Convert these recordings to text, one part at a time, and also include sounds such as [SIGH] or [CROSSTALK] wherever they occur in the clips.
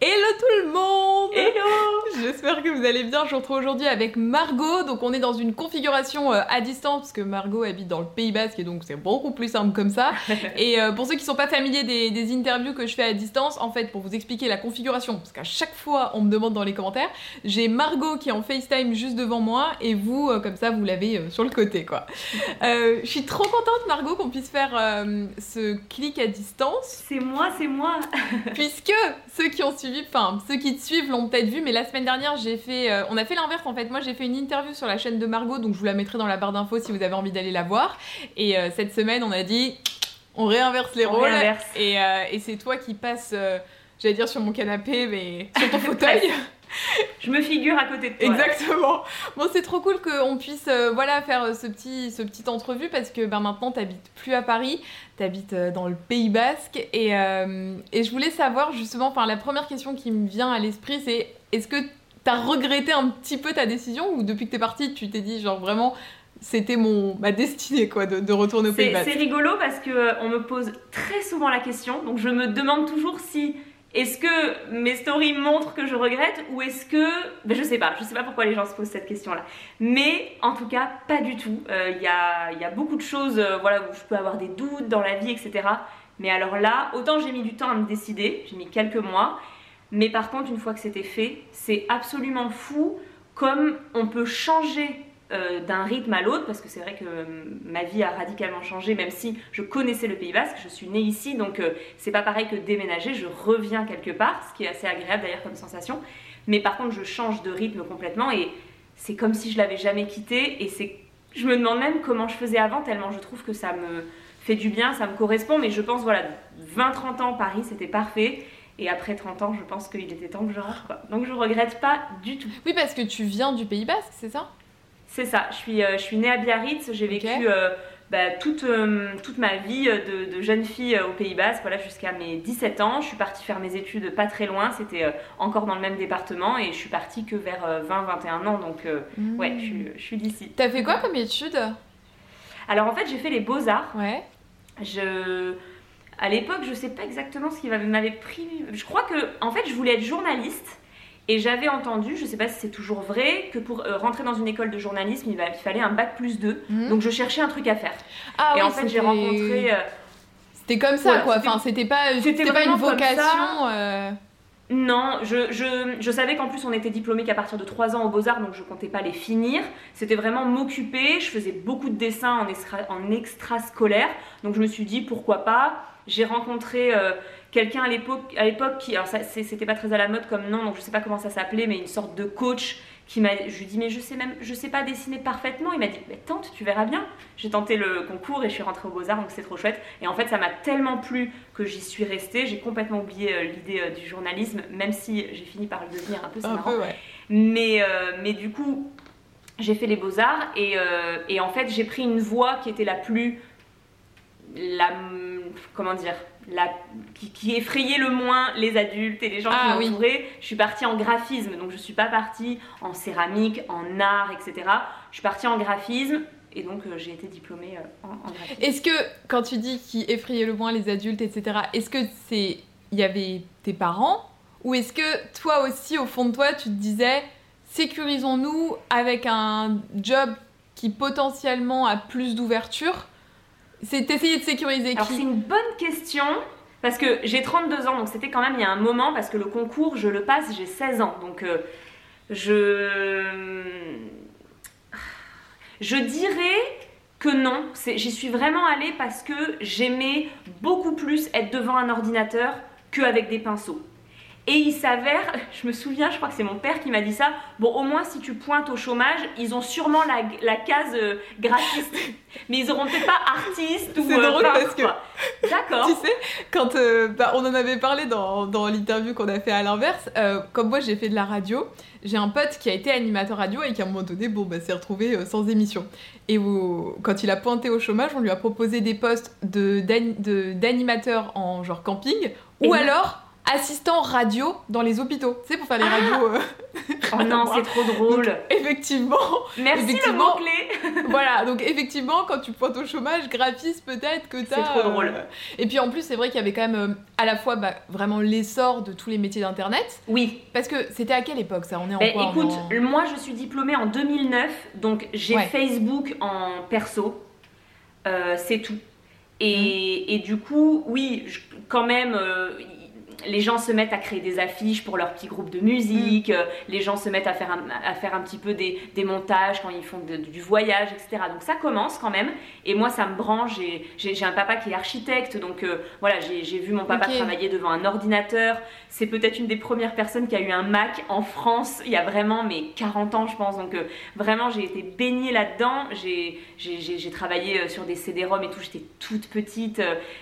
Hello tout le monde Hello J'espère que vous allez bien. Je vous retrouve aujourd'hui avec Margot. Donc on est dans une configuration euh, à distance parce que Margot habite dans le Pays Basque et donc c'est beaucoup plus simple comme ça. [LAUGHS] et euh, pour ceux qui sont pas familiers des, des, interviews que je fais à distance, en fait pour vous expliquer la configuration, parce qu'à chaque fois on me demande dans les commentaires, j'ai Margot qui est en FaceTime juste devant moi et vous euh, comme ça vous l'avez sur le côté quoi. [LAUGHS] je suis trop contente Margot qu'on puisse faire ce clic à distance. C'est moi, c'est moi. puisque ceux qui ont suivi enfin ceux qui te suivent l'ont peut-être vu, mais la semaine dernière j'ai fait, euh, on a fait l'inverse en fait. Moi j'ai fait une interview sur la chaîne de Margot, donc je vous la mettrai dans la barre d'infos si vous avez envie d'aller la voir. Et euh, cette semaine on a dit, on réinverse les rôles. Et, euh, et c'est toi qui passes, j'allais dire sur mon canapé, mais sur ton [LAUGHS] fauteuil. [LAUGHS] je me figure à côté de toi. Exactement. Bon, c'est trop cool qu'on puisse euh, voilà, faire euh, ce petit, ce petit entrevue parce que ben, maintenant, tu n'habites plus à Paris, tu habites euh, dans le Pays Basque. Et, et je voulais savoir justement, enfin, la première question qui me vient à l'esprit, c'est est-ce que tu as regretté un petit peu ta décision ou depuis que tu es partie, tu t'es dit, genre vraiment, c'était mon ma destinée quoi de, de retourner au Pays Basque? C'est rigolo parce que on me pose très souvent la question, donc je me demande toujours si est-ce que mes stories montrent que je regrette ou est-ce que... Ben, je sais pas, je sais pas pourquoi les gens se posent cette question-là. Mais en tout cas, pas du tout. Il euh, y, a, y, a, beaucoup de choses euh, voilà, où je peux avoir des doutes dans la vie, etc. Mais alors là, autant j'ai mis du temps à me décider, j'ai mis quelques mois. Mais par contre, une fois que c'était fait, c'est absolument fou comme on peut changer euh, d'un rythme à l'autre, parce que c'est vrai que euh, ma vie a radicalement changé, même si je connaissais le Pays Basque, je suis née ici, donc euh, c'est pas pareil que déménager, je reviens quelque part, ce qui est assez agréable d'ailleurs comme sensation. Mais par contre, je change de rythme complètement et c'est comme si je l'avais jamais quitté et c'est je me demande même comment je faisais avant tellement je trouve que ça me fait du bien, ça me correspond mais je pense voilà 20 30 ans Paris, c'était parfait. Et après 30 ans, je pense qu'il était temps que je rentre. Donc je regrette pas du tout. Oui, parce que tu viens du Pays Basque, c'est ça? C'est ça, je suis, euh, je suis née à Biarritz, j'ai vécu euh, bah, toute, euh, toute ma vie de, jeune fille au Pays Basque, voilà, jusqu'à mes 17 ans. Je suis partie faire mes études pas très loin, c'était encore dans le même département et je suis partie que vers 20-21 ans, donc ouais, je, hmm. je suis d'ici. T'as fait quoi comme études? Alors en fait, j'ai fait les beaux-arts. Ouais. Je... À l'époque, je sais pas exactement ce qui m'avait pris. Je crois que, en fait, je voulais être journaliste. Et j'avais entendu, je ne sais pas si c'est toujours vrai, que pour euh, rentrer dans une école de journalisme, il, fallait un bac plus 2. Mhm. Donc je cherchais un truc à faire. Ah, et en fait, j'ai rencontré. Euh, c'était comme ça, quoi. Enfin, c'était pas, c'était pas une vocation. Euh. Non, je, je, je savais qu'en plus on était diplômé qu'à partir de 3 ans aux Beaux-Arts, donc je comptais pas les finir. C'était vraiment m'occuper. Je faisais beaucoup de dessins en, extra, en extrascolaire, donc je me suis dit pourquoi pas? J'ai rencontré quelqu'un à l'époque, à l'époque qui, alors ça, c'était pas très à la mode comme nom, donc je sais pas comment ça s'appelait, mais une sorte de coach qui m'a, je lui dis mais je sais même, je sais pas dessiner parfaitement. Il m'a dit mais tente, tu verras bien. J'ai tenté le concours et je suis rentrée au Beaux Arts, donc c'est trop chouette. Et en fait, ça m'a tellement plu que j'y suis restée. J'ai complètement oublié euh, l'idée euh, du journalisme, même si j'ai fini par le devenir un peu. Peu, ouais. Mais, euh, mais du coup, j'ai fait les Beaux Arts et, et en fait, j'ai pris une voie qui était la plus, la, comment dire la, qui, effrayait le moins les adultes et les gens qui ah m'entouraient. Je suis partie en graphisme, donc je suis pas partie en céramie, en art, etc. Je suis partie en graphisme et donc euh, j'ai été diplômée euh, en, graphisme. Est-ce que quand tu dis qui effrayait le moins les adultes, etc. Est-ce que c'est il y avait tes parents? Ou est-ce que toi aussi au fond de toi tu te disais sécurisons-nous avec un job qui potentiellement a plus d'ouverture c'est essayer de sécuriser Alors, c'est une bonne question. Parce que j'ai 32 ans, donc c'était quand même il y a un moment, parce que le concours, je le passe, j'ai 16 ans. Donc euh, je. Je dirais que non. J'y suis vraiment allée parce que j'aimais beaucoup plus être devant un ordinateur qu'avec des pinceaux. Et il s'avère, je me souviens, je crois que c'est mon père qui m'a dit ça. Bon, au moins si tu pointes au chômage, ils ont sûrement la, la case euh, graphiste, [LAUGHS] mais ils auront peut-être pas artiste ou. C'est euh, drôle peintre, parce que-. D'accord. Tu sais, quand euh, bah, on en avait parlé dans, dans l'interview qu'on a fait à l'inverse, euh, comme moi j'ai fait de la radio, j'ai un pote qui a été animateur radio et qui à un moment donné, bon, bah, s'est retrouvé euh, sans émission. Et où, quand il a pointé au chômage, on lui a proposé des postes de, d'ani- de- d'animateur en genre camping ou alors assistant radio dans les hôpitaux. Tu sais, pour faire les Ah radios. euh, Oh non, [LAUGHS] c'est trop drôle. effectivement, Merci le effectivement. mot-clé. [LAUGHS] voilà, donc effectivement, quand tu pointes au chômage, graphiste peut-être que t'as. C'est trop drôle. Et puis en plus, c'est vrai qu'il y avait quand même euh, à la fois bah, vraiment l'essor de tous les métiers d'internet. Oui. Parce que c'était à quelle époque ça? On est en Ben, quoi écoute, en- moi je suis diplômée en 2009, donc j'ai Ouais. Facebook en perso, Euh, c'est tout. Et, Mm. et du coup, oui, je- quand même, euh, les gens se mettent à créer des affiches pour leur petit groupe de Mm. musique, euh, les gens se mettent à faire un, à faire un petit peu des, des montages quand ils font de- du voyage, etc. Donc ça commence quand même. Et moi, ça me branche. J'ai- un papa qui est architecte, donc euh, voilà, j'ai vu mon papa travailler devant un ordinateur. C'est peut-être une des premières personnes qui a eu un Mac en France il y a vraiment mais 40 ans, je pense. Donc euh, vraiment, j'ai été baignée là-dedans. J'ai travaillé sur des CD-ROM et tout. J'étais toute petite.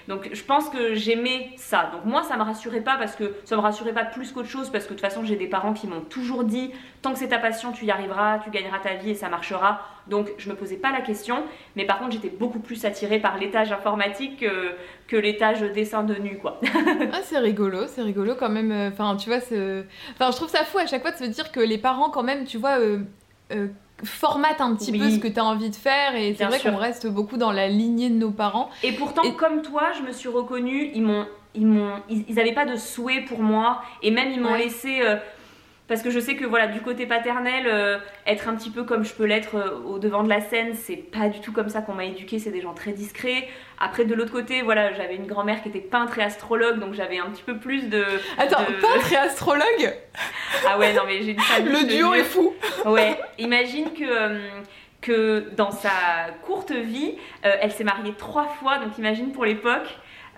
donc je pense que j'aimais ça. Donc moi, ça me rassurait pas parce que ça me rassurait pas plus qu'autre chose parce que de toute façon, j'ai des parents qui m'ont toujours dit tant que c'est ta passion, tu y arriveras, tu gagneras ta vie et ça marchera. Donc je me posais pas la question. Mais par contre, j'étais beaucoup plus attirée par l'étage informatique que, que l'étage dessin de nu, quoi. [LAUGHS] Ah, c'est rigolo, c'est rigolo quand même. euh, Enfin, tu vois, enfin, je trouve ça fou à chaque fois de se dire que les parents, quand même, tu vois, euh, euh, formatent un petit Oui. peu ce que tu as envie de faire. Et c'est vrai qu'on reste beaucoup dans la lignée de nos parents. Et pourtant, Et- comme toi, je me suis reconnue, ils m'ont, ils m'ont, ils, ils avaient pas de souhait pour moi, et même ils m'ont Ouais. laissé, euh, parce que je sais que voilà, du côté paternel, euh, être un petit peu comme je peux l'être euh, au devant de la scène, c'est pas du tout comme ça qu'on m'a éduqué. C'est des gens très discrets. Après, de l'autre côté, voilà, j'avais une grand-mère qui était peintre et astrologue, donc j'avais un petit peu plus de. Attends, de- peintre et astrologue, Ah ouais, non mais j'ai une famille. [LAUGHS] le duo est fou. Ouais, [LAUGHS] imagine que, que dans sa courte vie, euh, elle s'est mariée trois fois, donc imagine pour l'époque.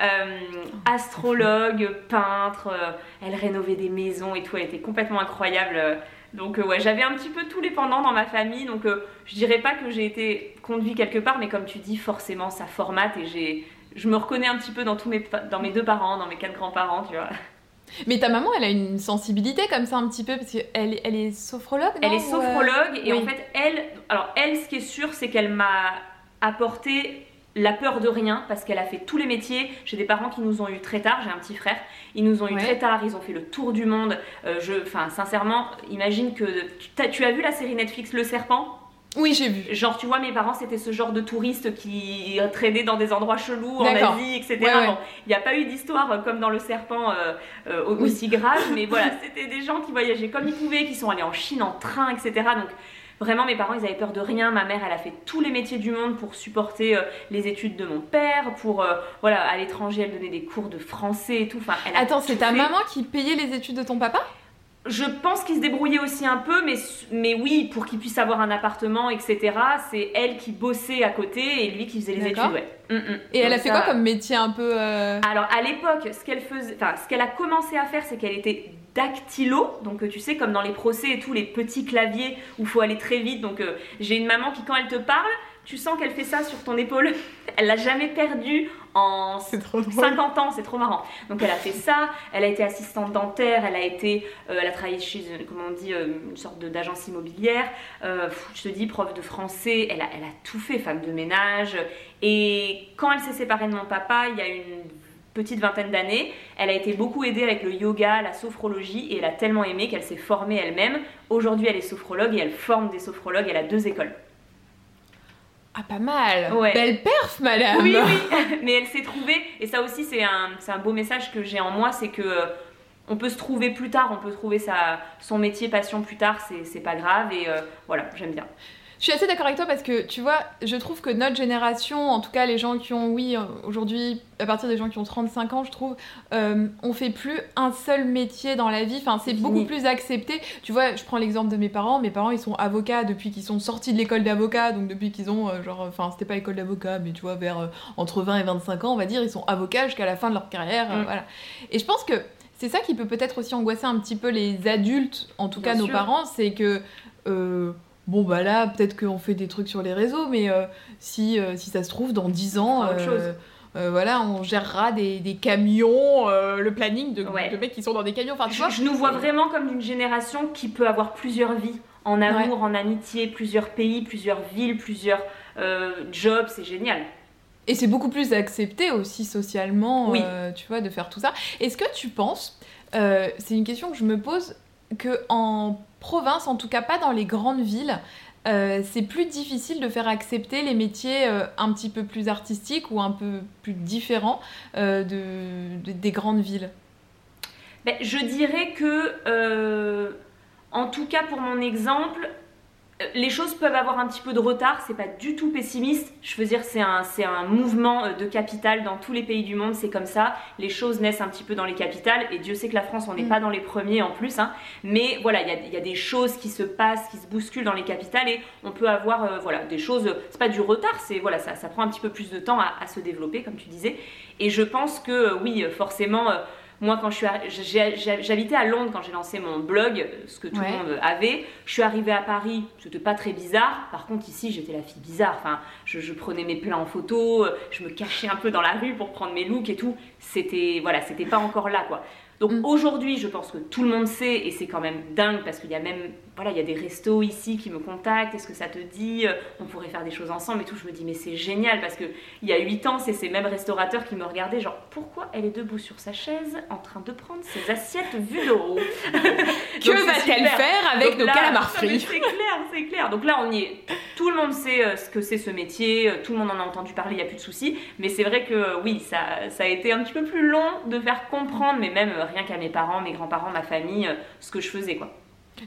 Euh, astrologue, peintre, euh, elle rénovait des maisons et tout, elle était complètement incroyable. Donc euh, ouais, j'avais un petit peu tous les pendants dans ma famille, donc je dirais pas que j'ai été conduit quelque part, mais comme tu dis, forcément ça formate et j'ai, je me reconnais un petit peu dans tous mes, dans mes deux parents, dans mes quatre grands-parents, tu vois. Mais ta maman, elle a une sensibilité comme ça un petit peu, parce qu'elle elle est sophrologue, non Elle est sophrologue et oui. en fait, elle, alors elle, ce qui est sûr, c'est qu'elle m'a apporté la peur de rien parce qu'elle a fait tous les métiers. J'ai des parents qui nous ont eu très tard, j'ai un petit frère, ils nous ont eu Ouais. très tard, ils ont fait le tour du monde. Euh, je, enfin, sincèrement, imagine que tu, as vu la série Netflix Le Serpent? Oui, j'ai vu. Genre, tu vois, mes parents, c'était ce genre de touristes qui traînaient dans des endroits chelous en. Asie, etc. Ouais, ouais. Bon, il n'y a pas eu d'histoire euh, comme dans Le Serpent euh, euh, au- aussi grave, mais voilà, [LAUGHS] c'était des gens qui voyageaient comme ils pouvaient, qui sont allés en Chine en train, etc. Donc, vraiment, mes parents, ils avaient peur de rien. Ma mère, elle a fait tous les métiers du monde pour supporter euh, les études de mon père, pour, euh, voilà, à l'étranger, elle donnait des cours de français et tout. Enfin, elle a Attends, c'est ta fait. maman qui payait les études de ton papa? Je pense qu'il se débrouillait aussi un peu, mais, mais oui, pour qu'il puisse avoir un appartement, etc. C'est elle qui bossait à côté et lui qui faisait les études, ouais. Mm, mm. Et elle a fait ça- quoi comme métier un peu. euh, Alors à l'époque, ce qu'elle faisait, enfin ce qu'elle a commencé à faire, c'est qu'elle était dactylo, donc euh, tu sais comme dans les procès et tout, les petits claviers où il faut aller très vite. Donc euh, j'ai une maman qui quand elle te parle, tu sens qu'elle fait ça sur ton épaule. Elle l'a jamais perdu en C'est trop drôle. 50 ans, c'est trop marrant. Donc elle a fait ça, elle a été assistante dentaire, elle a été, euh, elle a travaillé chez, euh, comment on dit, euh, une sorte d'agence immobilière. Euh, je te dis, prof de français, elle a, elle a tout fait, femme de ménage. Et quand elle s'est séparée de mon papa, il y a une petite vingtaine d'années, elle a été beaucoup aidée avec le yoga, la sophrologie, et elle a tellement aimé qu'elle s'est formée elle-même. Aujourd'hui, elle est sophrologue et elle forme des sophrologues. Elle a deux écoles. Ah, pas mal. Ouais. Belle perf, madame. Oui, oui, [LAUGHS] mais elle s'est trouvée, et ça aussi c'est un, beau message que j'ai en moi, c'est que euh, on peut se trouver plus tard, on peut trouver sa, son métier, passion plus tard, c'est, c'est pas grave, et euh, voilà, j'aime bien. Je suis assez d'accord avec toi parce que tu vois, je trouve que notre génération, en tout cas les gens qui ont, oui, euh, aujourd'hui, à partir des gens qui ont 35 ans, je trouve, euh, on fait plus un seul métier dans la vie. Enfin, c'est beaucoup plus accepté. Tu vois, je prends l'exemple de mes parents. Mes parents, ils sont avocats depuis qu'ils sont sortis de l'école d'avocat, donc depuis qu'ils ont, euh, genre, enfin, c'était pas l'école d'avocat, mais tu vois, vers euh, entre 20 et 25 ans, on va dire, ils sont avocats jusqu'à la fin de leur carrière. Mm. voilà. Et je pense que c'est ça qui peut peut-être aussi angoisser un petit peu les adultes, en tout cas nos parents, c'est que bon bah là peut-être qu'on fait des trucs sur les réseaux, mais euh, si, euh, si ça se trouve dans 10 ans, voilà, on gérera des, des camions, le planning de, de, mecs qui sont dans des camions. Enfin, je, je nous vois vraiment comme une génération qui peut avoir plusieurs vies, en amour, en amitié, plusieurs pays, plusieurs villes, plusieurs jobs, c'est génial. Et c'est beaucoup plus accepté aussi socialement, euh, tu vois, de faire tout ça. Est-ce que tu penses, euh, c'est une question que je me pose, que en province, en tout cas pas dans les grandes villes, euh, c'est plus difficile de faire accepter les métiers un petit peu plus artistiques ou un peu plus différents de, des grandes villes. Ben, Je dirais que, en tout cas pour mon exemple, les choses peuvent avoir un petit peu de retard, c'est pas du tout pessimiste. Je veux dire, c'est un, c'est un mouvement euh, de capital dans tous les pays du monde, c'est comme ça. Les choses naissent un petit peu dans les capitales, et Dieu sait que la France, on n'est mm. pas dans les premiers en plus. Hein. Mais voilà, il y a, des choses qui se passent, qui se bousculent dans les capitales, et on peut avoir euh, voilà, des choses. C'est pas du retard, c'est voilà, ça, ça prend un petit peu plus de temps à, à, se développer, comme tu disais. Et je pense que euh, oui, forcément moi, quand je suis, j'habitais à Londres quand j'ai lancé mon blog, ce que tout le monde avait. Je suis arrivée à Paris, c'était pas très bizarre. Par contre, ici, j'étais la fille bizarre. Enfin, je, prenais mes plats en photo, je me cachais un peu dans la rue pour prendre mes looks et tout. C'était, voilà, c'était pas encore là, quoi. Donc mm. aujourd'hui, je pense que tout le monde sait et c'est quand même dingue parce qu'il y a même voilà, il y a des restos ici qui me contactent, est-ce que ça te dit euh, On pourrait faire des choses ensemble et tout. Je me dis mais c'est génial parce que il y a 8 ans, c'est ces mêmes restaurateurs qui me regardaient genre pourquoi elle est debout sur sa chaise en train de prendre ses assiettes vues de haut? [LAUGHS] Que va-t-elle faire avec nos calamars frits? C'est clair, c'est clair. Donc là on y est. Tout le monde sait euh, ce que c'est ce métier, euh, tout le monde en a entendu parler, il n'y a plus de soucis. Mais c'est vrai que oui, ça, ça a été un petit peu plus long de faire comprendre, mais même rien qu'à mes parents, mes grands-parents, ma famille, ce que je faisais quoi.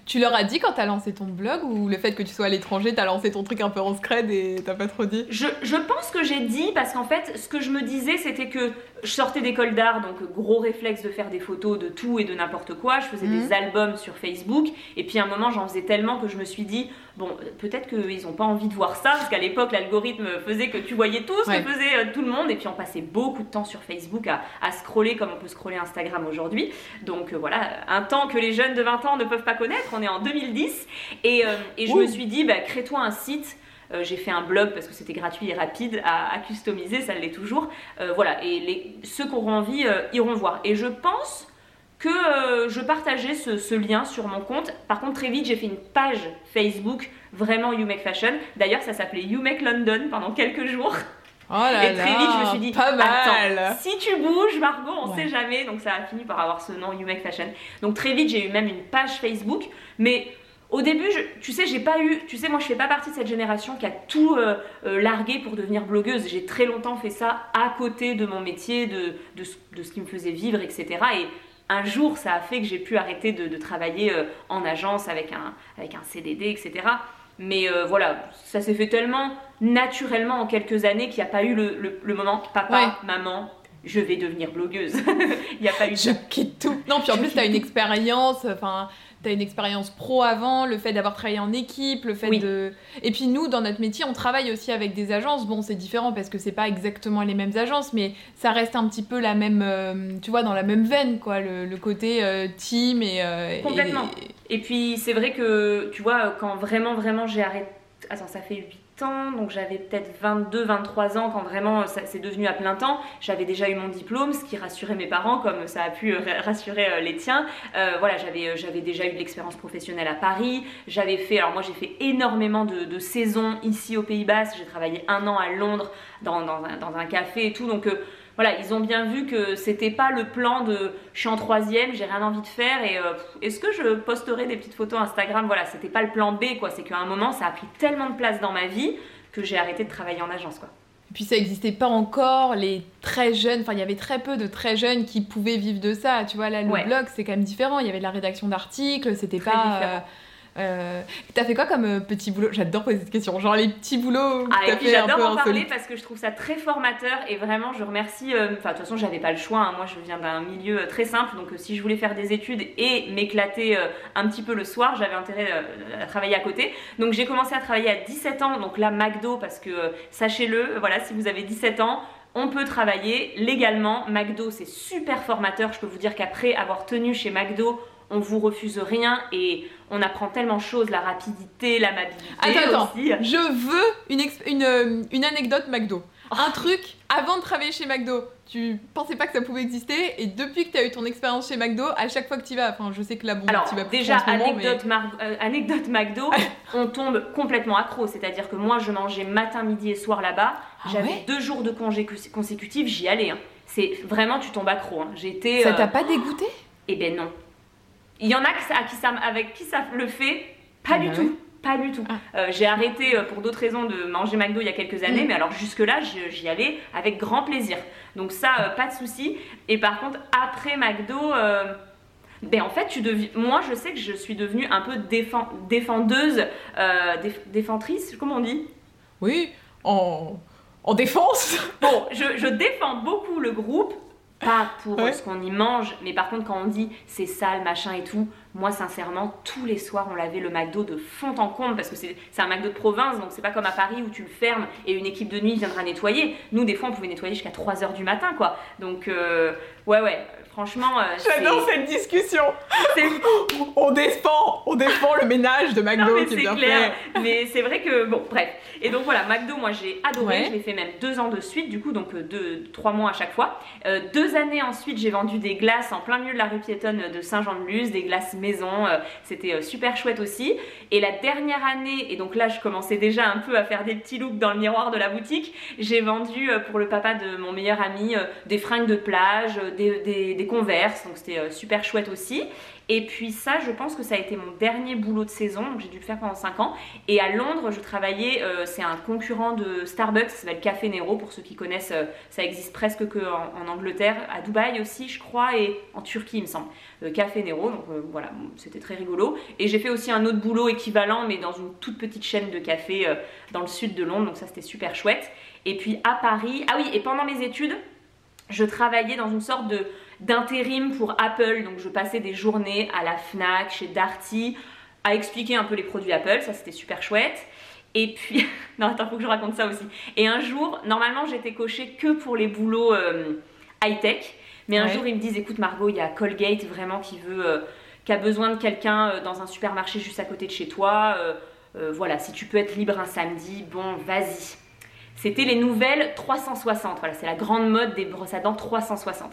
Tu leur as dit quand t'as lancé ton blog ou le fait que tu sois à l'étranger, t'as lancé ton truc un peu en scred et t'as pas trop dit je, je, pense que j'ai dit parce qu'en fait, ce que je me disais, c'était que je sortais d'école d'art, donc gros réflexe de faire des photos de tout et de n'importe quoi. Je faisais des mhm. albums sur Facebook et puis à un moment, j'en faisais tellement que je me suis dit, bon, peut-être qu'ils ont pas envie de voir ça parce qu'à l'époque, l'algorithme faisait que tu voyais tout ce que faisait euh, tout le monde et puis on passait beaucoup de temps sur Facebook à, à scroller comme on peut scroller Instagram aujourd'hui. Donc euh, voilà, un temps que les jeunes de 20 ans ne peuvent pas connaître on est en 2010. Et, euh, et je me suis dit, bah, crée-toi un site. Euh, j'ai fait un blog parce que c'était gratuit et rapide à, customiser, ça l'est toujours. Euh, voilà, et les, ceux qui auront envie iront voir. Et je pense que je partageais ce, lien sur mon compte. Par contre, très vite, j'ai fait une page Facebook vraiment You Make Fashion. D'ailleurs, ça s'appelait You Make London pendant quelques jours. Oh et très vite, je me suis dit, pas mal. si tu bouges, Margot, on sait jamais. Donc ça a fini par avoir ce nom, You Make Fashion. Donc très vite, j'ai eu même une page Facebook. Mais au début, tu sais, j'ai pas eu. Tu sais, moi, je fais pas partie de cette génération qui a tout euh, euh, largué pour devenir blogueuse. J'ai très longtemps fait ça à côté de mon métier, de, de, ce qui me faisait vivre, etc. Et un jour, ça a fait que j'ai pu arrêter de, travailler euh, en agence avec un, avec un CDD, etc. Mais voilà, ça s'est fait tellement naturellement en quelques années qu'il n'y a pas eu le, le, moment papa, maman, je vais devenir blogueuse. [LAUGHS] Il n'y a pas eu Je quitte tout. Non, puis en plus, tu as une expérience, enfin, tu as une expérience pro avant, le fait d'avoir travaillé en équipe, le fait de. Et puis nous, dans notre métier, on travaille aussi avec des agences. Bon, c'est différent parce que c'est pas exactement les mêmes agences, mais ça reste un petit peu la même, euh, tu vois, dans la même veine, quoi, le, côté euh, team et. Euh, Complètement. Et, et puis, c'est vrai que, tu vois, quand vraiment, vraiment j'ai arrêté. Attends, ça fait 8 donc j'avais peut-être 22, 23 ans quand vraiment c'est devenu à plein temps. J'avais déjà eu mon diplôme, ce qui rassurait mes parents comme ça a pu euh, rassurer euh, les tiens. Euh, voilà, j'avais déjà eu de l'expérience professionnelle à Paris. J'avais fait, alors moi j'ai fait énormément de, saisons ici au Pays Basque. J'ai travaillé un an à Londres dans un, café et tout, donc voilà, ils ont bien vu que c'était pas le plan de je suis en troisième, j'ai rien envie de faire et euh, est-ce que je posterai des petites photos Instagram? Voilà, c'était pas le plan B quoi. C'est qu'à un moment, ça a pris tellement de place dans ma vie que j'ai arrêté de travailler en agence quoi. Et puis ça n'existait pas encore, les très jeunes, enfin il y avait très peu de très jeunes qui pouvaient vivre de ça. Tu vois, là le blog c'est quand même différent. Il y avait de la rédaction d'articles, c'était pas. Euh, t'as fait quoi comme euh, petit boulot? J'adore poser cette question. Genre les petits boulots. Ah, et puis j'adore en parler parce que je trouve ça très formateur et vraiment je remercie. Euh, enfin, de toute façon, j'avais pas le choix. Hein. Moi, je viens d'un milieu très simple, donc si je voulais faire des études et m'éclater un petit peu le soir, j'avais intérêt à travailler à côté. Donc j'ai commencé à travailler à 17 ans. Donc là, McDo, parce que sachez-le, voilà, si vous avez 17 ans, on peut travailler légalement. McDo, c'est super formateur. Je peux vous dire qu'après avoir tenu chez McDo, on vous refuse rien et on apprend tellement de choses, la rapidité, l'amabilité Attends, attends, aussi. je veux une, euh, une anecdote McDo. Oh. Un truc, avant de travailler chez McDo, tu pensais pas que ça pouvait exister, et depuis que tu as eu ton expérience chez McDo, à chaque fois que tu vas, enfin je sais que là, bon, Alors tu vas plus déjà, moment, mais- anecdote, euh, anecdote McDo, [LAUGHS] on tombe complètement accro. C'est-à-dire que moi, je mangeais matin, midi et soir là-bas. Ah J'avais ouais? deux jours de congés cons- consécutifs, j'y allais. hein. C'est vraiment, tu tombes accro. hein. J'étais. Ça euh, t'a pas dégoûté? Eh ben non. Il y en a qui ça- à qui ça, avec qui ça le fait, pas Ah du bah tout. ouais. Pas du tout. Ah. Euh, j'ai arrêté euh, pour d'autres raisons de manger McDo il y a quelques années, Mm. mais alors jusque-là, j'y j'y allais avec grand plaisir. Donc ça, euh, pas de souci. Et par contre, après McDo, euh, ben en fait, tu deviens. Moi, je sais que je suis devenue un peu défend- défendeuse, déf- défentrice, comment on dit? Oui, en, en défense Bon, je, je défends beaucoup le groupe, pas pour Ouais. ce qu'on y mange, mais par contre, quand on dit c'est sale, machin et tout, moi, sincèrement, tous les soirs, on lavait le McDo de fond en comble parce que c'est c'est un McDo de province, donc c'est pas comme à Paris où tu le fermes et une équipe de nuit viendra nettoyer. Nous, des fois, on pouvait nettoyer jusqu'à 3h du matin, quoi. Donc, euh, ouais, ouais, franchement, euh, J'adore cette discussion [GASPS] On défend, on défend le ménage de Non, McDo mais qui est c'est bien clair. Mais c'est vrai que, bon, bref. Et donc voilà, McDo, moi j'ai adoré. Ouais. Je l'ai fait même deux ans de suite, du coup, donc euh, deux, trois mois à chaque fois. Euh, deux années ensuite, j'ai vendu des glaces en plein milieu de la rue piétonne de Saint-Jean-de-Luz, des glaces maison. euh, C'était super chouette aussi. Et la dernière année, et donc là, je commençais déjà un peu à faire des petits looks dans le miroir de la boutique, j'ai vendu pour le papa de mon meilleur ami des fringues de plage, des, des, des donc c'était euh, super chouette aussi. Et puis ça, je pense que ça a été mon dernier boulot de saison, donc j'ai dû le faire pendant 5 ans. Et à Londres, je travaillais, euh, c'est un concurrent de Starbucks, ça s'appelle Café Nero, pour ceux qui connaissent, euh, ça existe presque que en, en Angleterre, à Dubaï aussi, je crois, et en Turquie, il me semble. Café Nero, donc voilà, c'était très rigolo. Et j'ai fait aussi un autre boulot équivalent, mais dans une toute petite chaîne de café dans le sud de Londres, donc ça c'était super chouette. Et puis à Paris, ah oui, et pendant mes études, je travaillais dans une sorte de d'intérim pour Apple, donc je passais des journées à la Fnac, chez Darty, à expliquer un peu les produits Apple, ça c'était super chouette. Et puis, [LAUGHS] non attends, faut que je raconte ça aussi. Et un jour, normalement j'étais cochée que pour les boulots euh, high-tech, mais un Ouais. jour ils me disent, écoute Margot, il y a Colgate vraiment qui veut, euh, qui a besoin de quelqu'un euh, dans un supermarché juste à côté de chez toi. voilà, si tu peux être libre un samedi, bon, vas-y. C'était les nouvelles 360. Voilà, c'est la grande mode des brosses à dents 360.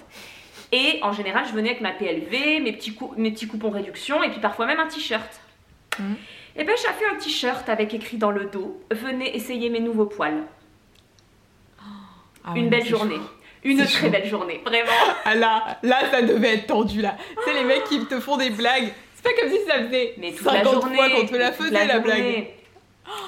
Et en général, je venais avec ma PLV, mes petits, mes petits coupons réduction et puis parfois même un t-shirt. Mhm. Et ben j'ai fait un t-shirt avec écrit dans le dos Venez essayer mes nouveaux poils. Ah Une ouais, belle journée. chaud. Une très chaud. belle journée, vraiment. [LAUGHS] Ah là, là ça devait être tendu là. C'est les mecs qui te font des blagues. C'est pas comme si ça faisait Mais toute 50 la journée. fois qu'on te la faisait la, blague.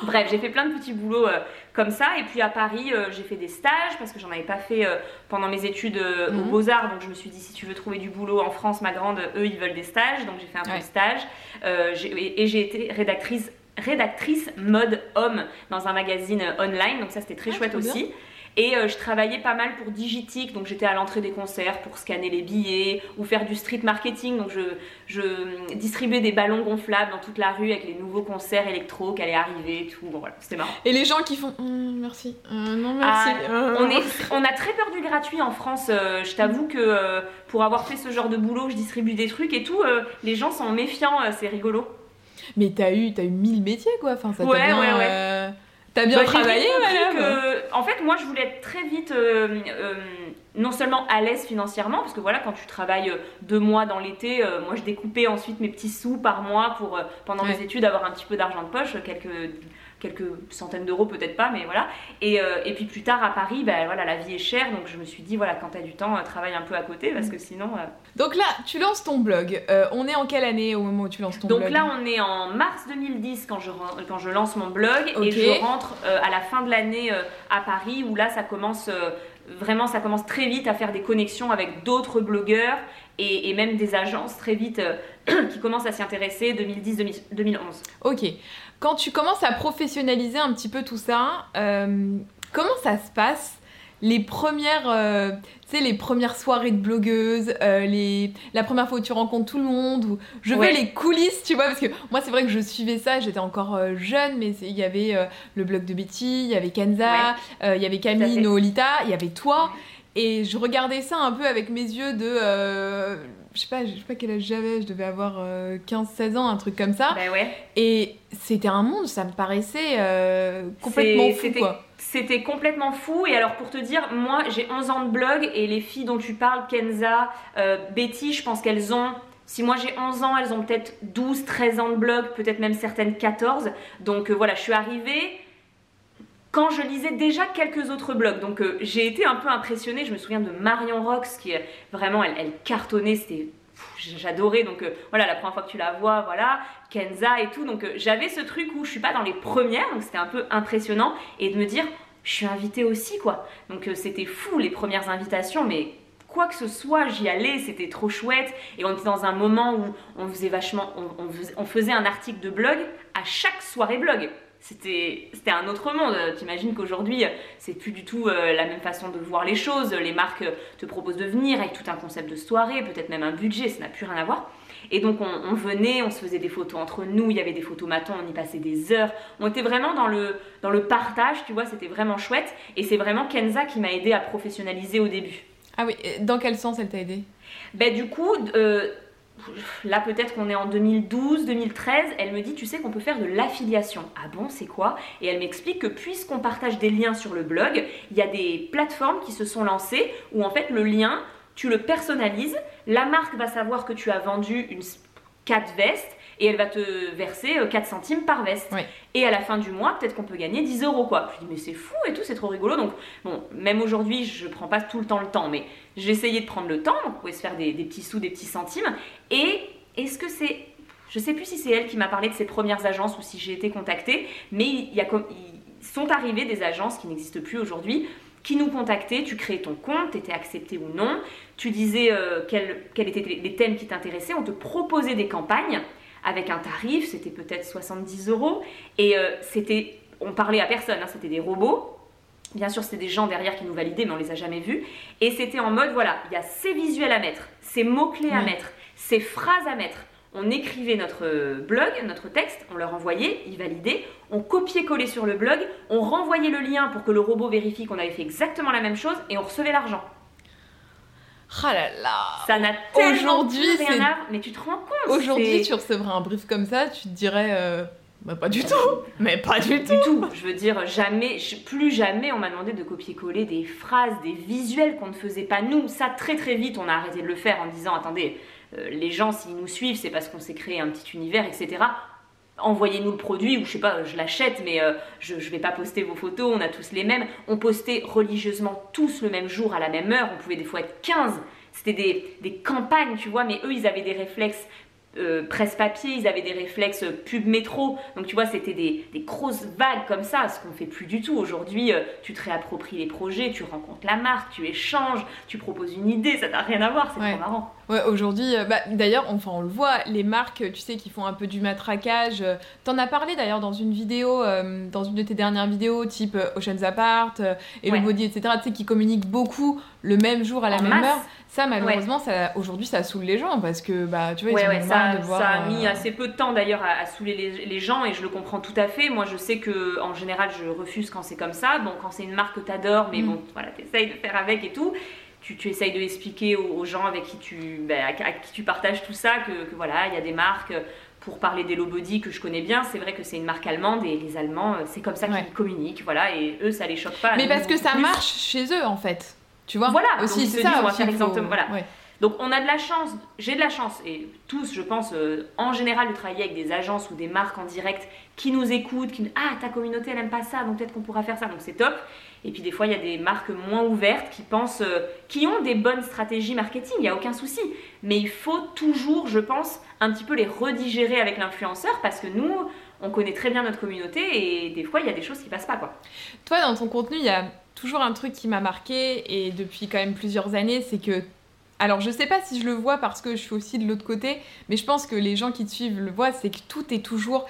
Bref, j'ai fait plein de petits boulots euh, comme ça. Et puis à Paris, euh, j'ai fait des stages parce que j'en avais pas fait euh, pendant mes études euh, aux Mhm. Beaux-Arts. Donc je me suis dit, si tu veux trouver du boulot en France, ma grande, eux, ils veulent des stages. Donc j'ai fait un peu de stage. Et et j'ai été rédactrice, rédactrice mode homme dans un magazine online. Donc ça, c'était très Ah, chouette aussi. Et euh, je travaillais pas mal pour Digitic, donc j'étais à l'entrée des concerts pour scanner les billets ou faire du street marketing. Donc je, je hum, distribuais des ballons gonflables dans toute la rue avec les nouveaux concerts électro qui allaient arriver et tout. Bon voilà, c'était marrant. Et les gens qui font Hum, merci, Euh, non merci. Ah, euh, On, est, on a très peur du gratuit en France. euh, je t'avoue que euh, pour avoir fait ce genre de boulot, je distribue des trucs et tout, euh, les gens sont méfiants, euh, c'est rigolo. Mais t'as eu, t'as eu mille métiers quoi. Enfin, ça Ouais, bien, ouais, ouais. euh, T'as bien Bah, travaillé, madame. que- en fait, moi, je voulais être très vite, euh, euh, non seulement à l'aise financièrement, parce que voilà, quand tu travailles euh, deux mois dans l'été, euh, moi, je découpais ensuite mes petits sous par mois pour, pendant Ouais. mes études, avoir un petit peu d'argent de poche, quelques quelques centaines d'euros peut-être pas mais voilà et, euh, et puis plus tard à Paris ben voilà la vie est chère donc je me suis dit voilà quand t'as du temps euh, travaille un peu à côté parce que sinon euh, Donc là, tu lances ton blog. Euh, on est en quelle année au moment où tu lances ton Donc blog là, on est en mars 2010 quand je, quand je lance mon blog et je rentre à la fin de l'année à Paris où là, ça commence vraiment, ça commence très vite à faire des connexions avec d'autres blogueurs et, et même des agences très vite [CLEARS THROAT] qui commencent à s'y intéresser 2010-2011. Ok. Quand tu commences à professionnaliser un petit peu tout ça, euh, comment ça se passe les premières, euh, tu sais, les premières soirées de blogueuses, euh, les, la première fois où tu rencontres tout le monde, où je veux Ouais. les coulisses, tu vois, parce que moi c'est vrai que je suivais ça, j'étais encore euh, jeune, mais il y avait le blog de Betty, il y avait Kenza, il y avait Camille. Noolita, il y avait toi, et je regardais ça un peu avec mes yeux de, je sais pas, je sais pas quel âge j'avais, je devais avoir 15-16 ans, un truc comme ça, Bah ouais. et c'était un monde, ça me paraissait euh, complètement fou, c'était- quoi. C'était complètement fou. Et alors, pour te dire, moi, j'ai 11 ans de blog et les filles dont tu parles, Kenza, euh, Betty, je pense qu'elles ont. Si moi j'ai 11 ans, elles ont peut-être 12, 13 ans de blog, peut-être même certaines 14. Donc euh, voilà, je suis arrivée quand je lisais déjà quelques autres blogs. Donc euh, j'ai été un peu impressionnée. Je me souviens de Marion Rox qui euh, vraiment, elle, cartonnait, c'était. J'adorais, donc euh, voilà, la première fois que tu la vois, voilà, Kenza et tout. Donc j'avais ce truc où je suis pas dans les premières, donc c'était un peu impressionnant. Et de me dire, je suis invitée aussi, quoi. Donc c'était fou les premières invitations, mais quoi que ce soit, j'y allais, c'était trop chouette. Et on était dans un moment où on faisait vachement, on faisait un article de blog à chaque soirée blog. C'était c'était un autre monde. T'imagines qu'aujourd'hui, c'est plus du tout euh, la même façon de voir les choses. Les marques te proposent de venir avec tout un concept de soirée, peut-être même un budget, ça n'a plus rien à voir. Et donc on, on venait, on se faisait des photos entre nous, il y avait des photomatons, on y passait des heures. On était vraiment dans le, dans le partage, tu vois, c'était vraiment chouette. Et c'est vraiment Kenza qui m'a aidé à professionnaliser au début. Ah oui, dans quel sens elle t'a aidé Ben du coup, euh, là peut-être qu'on est en 2012, 2013, elle me dit, tu sais qu'on peut faire de l'affiliation. Ah bon, c'est quoi? Et elle m'explique que puisqu'on partage des liens sur le blog, il y a des plateformes qui se sont lancées où en fait le lien, tu le personnalises, la marque va savoir que tu as vendu une 4 vestes et elle va te verser euh, 4 centimes par veste. Et à la fin du mois, peut-être qu'on peut gagner 10 euros quoi. Je dis mais c'est fou et tout, c'est trop rigolo. Donc bon, même aujourd'hui, je prends pas tout le temps le temps, mais j'ai essayé de prendre le temps, donc on pouvait se faire des, des petits sous, des petits centimes. Et est-ce que c'est. Je sais plus si c'est elle qui m'a parlé de ses premières agences ou si j'ai été contactée, mais il y a comme. Ils sont arrivées des agences qui n'existent plus aujourd'hui qui nous contactaient, tu créais ton compte, tu étais accepté ou non, tu disais euh, quels étaient les thèmes qui t'intéressaient, on te proposait des campagnes avec un tarif, c'était peut-être 70 euros, et euh, c'était, on parlait à personne, hein, c'était des robots, Bien sûr, c'était des gens derrière qui nous validaient, mais on les a jamais vus. Et c'était en mode, voilà, il y a ces visuels à mettre, ces mots-clés à mettre, ces phrases à mettre. On écrivait notre euh, blog, notre texte, on leur envoyait, ils validaient, on copiait-collait sur le blog, on renvoyait le lien pour que le robot vérifie qu'on avait fait exactement la même chose et on recevait l'argent. Ah là là Ça n'a tellement Aujourd'hui, rien à mais tu te rends compte Aujourd'hui, tu recevrais un brief comme ça, tu te dirais euh, bah pas du tout, [LAUGHS] mais pas du tout. du tout. Je veux dire, jamais, plus jamais on m'a demandé de copier-coller des phrases, des visuels qu'on ne faisait pas nous. Ça, très très vite, on a arrêté de le faire en disant attendez, euh, les gens, s'ils nous suivent, c'est parce qu'on s'est créé un petit univers, etc. Envoyez-nous le produit, ou je sais pas, je l'achète, mais euh, je, je vais pas poster vos photos, on a tous les mêmes. On postait religieusement tous le même jour, à la même heure, on pouvait des fois être 15. C'était des, des campagnes, tu vois, mais eux, ils avaient des réflexes euh, presse-papier, ils avaient des réflexes euh, pub métro. Donc tu vois, c'était des, des grosses vagues comme ça, ce qu'on fait plus du tout. Aujourd'hui, euh, tu te réappropries les projets, tu rencontres la marque, tu échanges, tu proposes une idée, ça n'a rien à voir, c'est Ouais. trop marrant. Ouais, aujourd'hui, euh, bah, d'ailleurs, enfin, on le voit, les marques, tu sais, qui font un peu du matraquage. euh, T'en as parlé d'ailleurs dans une vidéo, euh, dans une de tes dernières vidéos, type euh, Ocean's Apart, euh, Hello Ouais. Body, etc., tu sais, qui communiquent beaucoup le même jour à la En même masse. heure. Ça, malheureusement, ça, aujourd'hui, ça saoule les gens parce que, bah, tu vois, Ouais, ils ça, de voir. ça a mis assez peu de temps d'ailleurs à, à saouler les, les gens et je le comprends tout à fait. Moi, je sais que en général, je refuse quand c'est comme ça. Bon, quand c'est une marque que t'adores, mais Mm. bon, voilà, t'essayes de faire avec et tout. Tu, tu essayes de expliquer aux, aux gens avec qui tu, ben, à, à qui tu partages tout ça que, que voilà, il y a des marques. Pour parler d'Hello Body que je connais bien, c'est vrai que c'est une marque allemande et les Allemands, euh, c'est comme ça Ouais. qu'ils communiquent, voilà, et eux, ça les choque pas. Mais parce que ça plus. marche chez eux, en fait. Tu vois? Voilà, aussi, c'est disent, ça on va faire faut- exactement- voilà. ouais. Donc on a de la chance, j'ai de la chance, et tous, je pense, euh, en général, de travailler avec des agences ou des marques en direct qui nous écoutent, qui nous ah ta communauté elle aime pas ça, donc peut-être qu'on pourra faire ça, donc c'est top. Et puis des fois il y a des marques moins ouvertes qui pensent, euh, qui ont des bonnes stratégies marketing, il y a aucun souci. Mais il faut toujours, je pense, un petit peu les redigérer avec l'influenceur parce que nous, on connaît très bien notre communauté et des fois il y a des choses qui passent pas quoi. Toi, dans ton contenu, il y a toujours un truc qui m'a marqué, et depuis quand même plusieurs années, c'est que. Alors, je sais pas si je le vois parce que je suis aussi de l'autre côté, mais je pense que les gens qui te suivent le voient, c'est que tout est toujours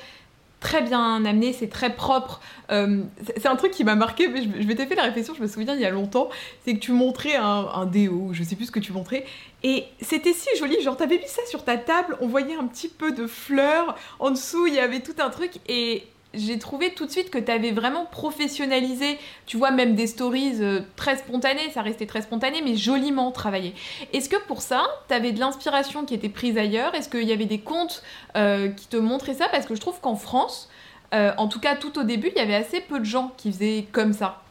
très bien amené, c'est très propre. Euh, c'est un truc qui m'a marqué, mais je, m'étais fait la réflexion, je me souviens il y a longtemps, c'est que tu montrais un, un déo, je sais plus ce que tu montrais, et c'était si joli, genre t'avais mis ça sur ta table, on voyait un petit peu de fleurs, en dessous il y avait tout un truc, et j'ai trouvé tout de suite que tu avais vraiment professionnalisé, tu vois, même des stories euh, très spontanées, ça restait très spontané, mais joliment travaillé. Est-ce que pour ça, tu avais de l'inspiration qui était prise ailleurs? Est-ce qu'il y avait des comptes euh, qui te montraient ça? Parce que je trouve qu'en France, euh, en tout cas tout au début, il y avait assez peu de gens qui faisaient comme ça.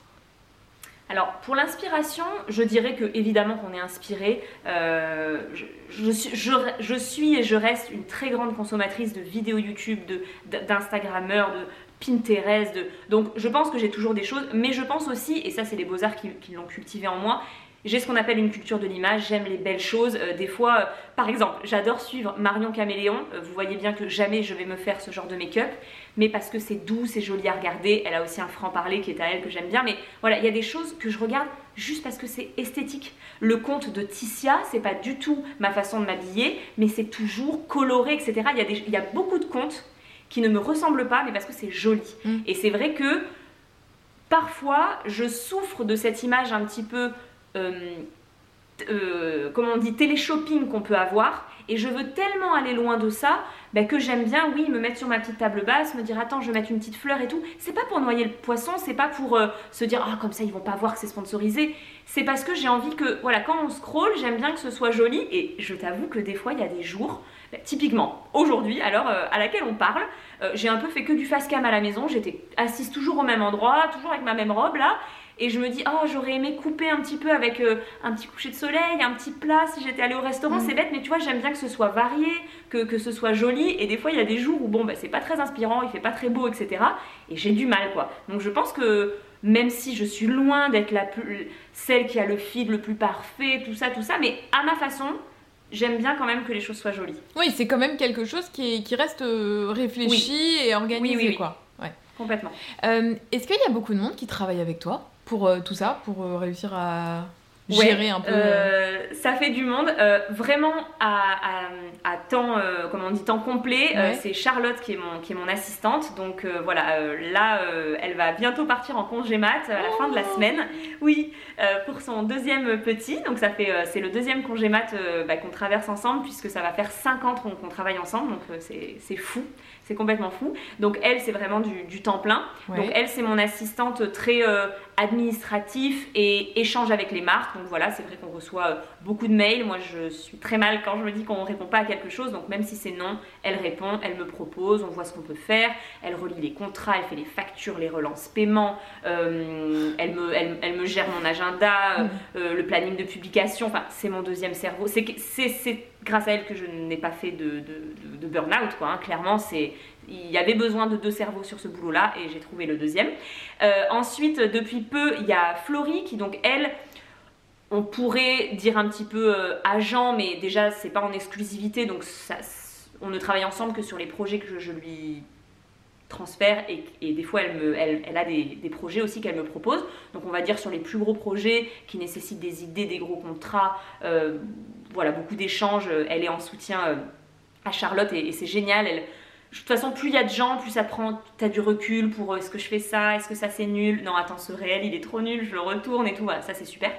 Alors pour l'inspiration, je dirais que évidemment qu'on est inspiré. Euh, je, suis, et je reste une très grande consommatrice de vidéos YouTube, d'Instagrammeurs, de, Pinterest. Donc je pense que j'ai toujours des choses, mais je pense aussi, et ça c'est les beaux-arts qui l'ont cultivé en moi, j'ai ce qu'on appelle une culture de l'image, j'aime les belles choses. Euh, des fois, euh, par exemple, j'adore suivre Marion Caméléon. Euh, vous voyez bien que jamais je vais me faire ce genre de make-up, mais parce que c'est doux, c'est joli à regarder. Elle a aussi un franc-parler qui est à elle que j'aime bien. Mais voilà, il y a des choses que je regarde juste parce que c'est esthétique. Le conte de Ticia, c'est pas du tout ma façon de m'habiller, mais c'est toujours coloré, etc. Il y, a il y a beaucoup de contes qui ne me ressemblent pas, mais parce que c'est joli. Mm. Et c'est vrai que parfois, je souffre de cette image un petit peu euh, euh, comment on dit, télé-shopping qu'on peut avoir. Et je veux tellement aller loin de ça bah, que j'aime bien, oui, me mettre sur ma petite table basse, me dire attends, je vais mettre une petite fleur et tout. C'est pas pour noyer le poisson, c'est pas pour euh, se dire ah, comme ça ils vont pas voir que c'est sponsorisé. C'est parce que j'ai envie que, voilà, quand on scroll, j'aime bien que ce soit joli. Et je t'avoue que des fois, il y a des jours, bah, typiquement aujourd'hui, alors à laquelle on parle, j'ai un peu fait que du face cam à la maison. J'étais assise toujours au même endroit, toujours avec ma même robe là et je me dis oh j'aurais aimé couper un petit peu avec euh, un petit coucher de soleil, un petit plat si j'étais allée au restaurant, mm. c'est bête mais tu vois j'aime bien que ce soit varié, que, que ce soit joli et des fois il y a des jours où bon bah c'est pas très inspirant, il fait pas très beau etc et j'ai du mal quoi. Donc je pense que même si je suis loin d'être la plus, celle qui a le feed le plus parfait, tout ça, tout ça, mais à ma façon, j'aime bien quand même que les choses soient jolies. Oui, c'est quand même quelque chose qui, qui reste euh, réfléchi et organisé, oui, oui, quoi. Ouais. Complètement. Euh, est-ce qu'il y a beaucoup de monde qui travaille avec toi? Pour euh, tout ça, pour euh, réussir à gérer un peu euh, Ça fait du monde. vraiment à, à, temps, comment on dit, temps complet, c'est Charlotte qui est, mon, qui est mon assistante. Donc voilà, là, elle va bientôt partir en congé mat à la fin de la oh. semaine. Oui, pour son deuxième petit. Donc ça fait, c'est le deuxième congé mat bah, qu'on traverse ensemble puisque ça va faire 5 ans qu'on travaille ensemble. Donc c'est fou. C'est complètement fou. Donc elle, c'est vraiment du, temps plein. Donc elle, c'est mon assistante très euh, administratif et échange avec les marques. Donc voilà, c'est vrai qu'on reçoit euh, beaucoup de mails. Moi, je suis très mal quand je me dis qu'on ne répond pas à quelque chose. Donc même si c'est non, elle répond, elle me propose, on voit ce qu'on peut faire. Elle relie les contrats, elle fait les factures, les relances paiement. Euh, elle, me, elle, me gère mon agenda, mm. le planning de publication. Enfin, c'est mon deuxième cerveau. C'est grâce à elle que je n'ai pas fait de, de, burn-out, quoi. Hein. Clairement, c'est il y avait besoin de deux cerveaux sur ce boulot-là et j'ai trouvé le deuxième. Euh, ensuite, depuis peu, il y a Florie qui, donc, elle, on pourrait dire un petit peu euh, agent, mais déjà, c'est pas en exclusivité, donc on ne travaille ensemble que sur les projets que je, lui transfère et, des fois elle, a des, projets aussi qu'elle me propose. Donc on va dire sur les plus gros projets qui nécessitent des idées, des gros contrats, euh, voilà, beaucoup d'échanges. Elle est en soutien à Charlotte et, c'est génial. De toute façon, plus il y a de gens, plus ça prend, tu as du recul pour euh, est-ce que je fais ça, est-ce que ça c'est nul, non attends ce réel il est trop nul, je le retourne et tout, voilà, ça c'est super.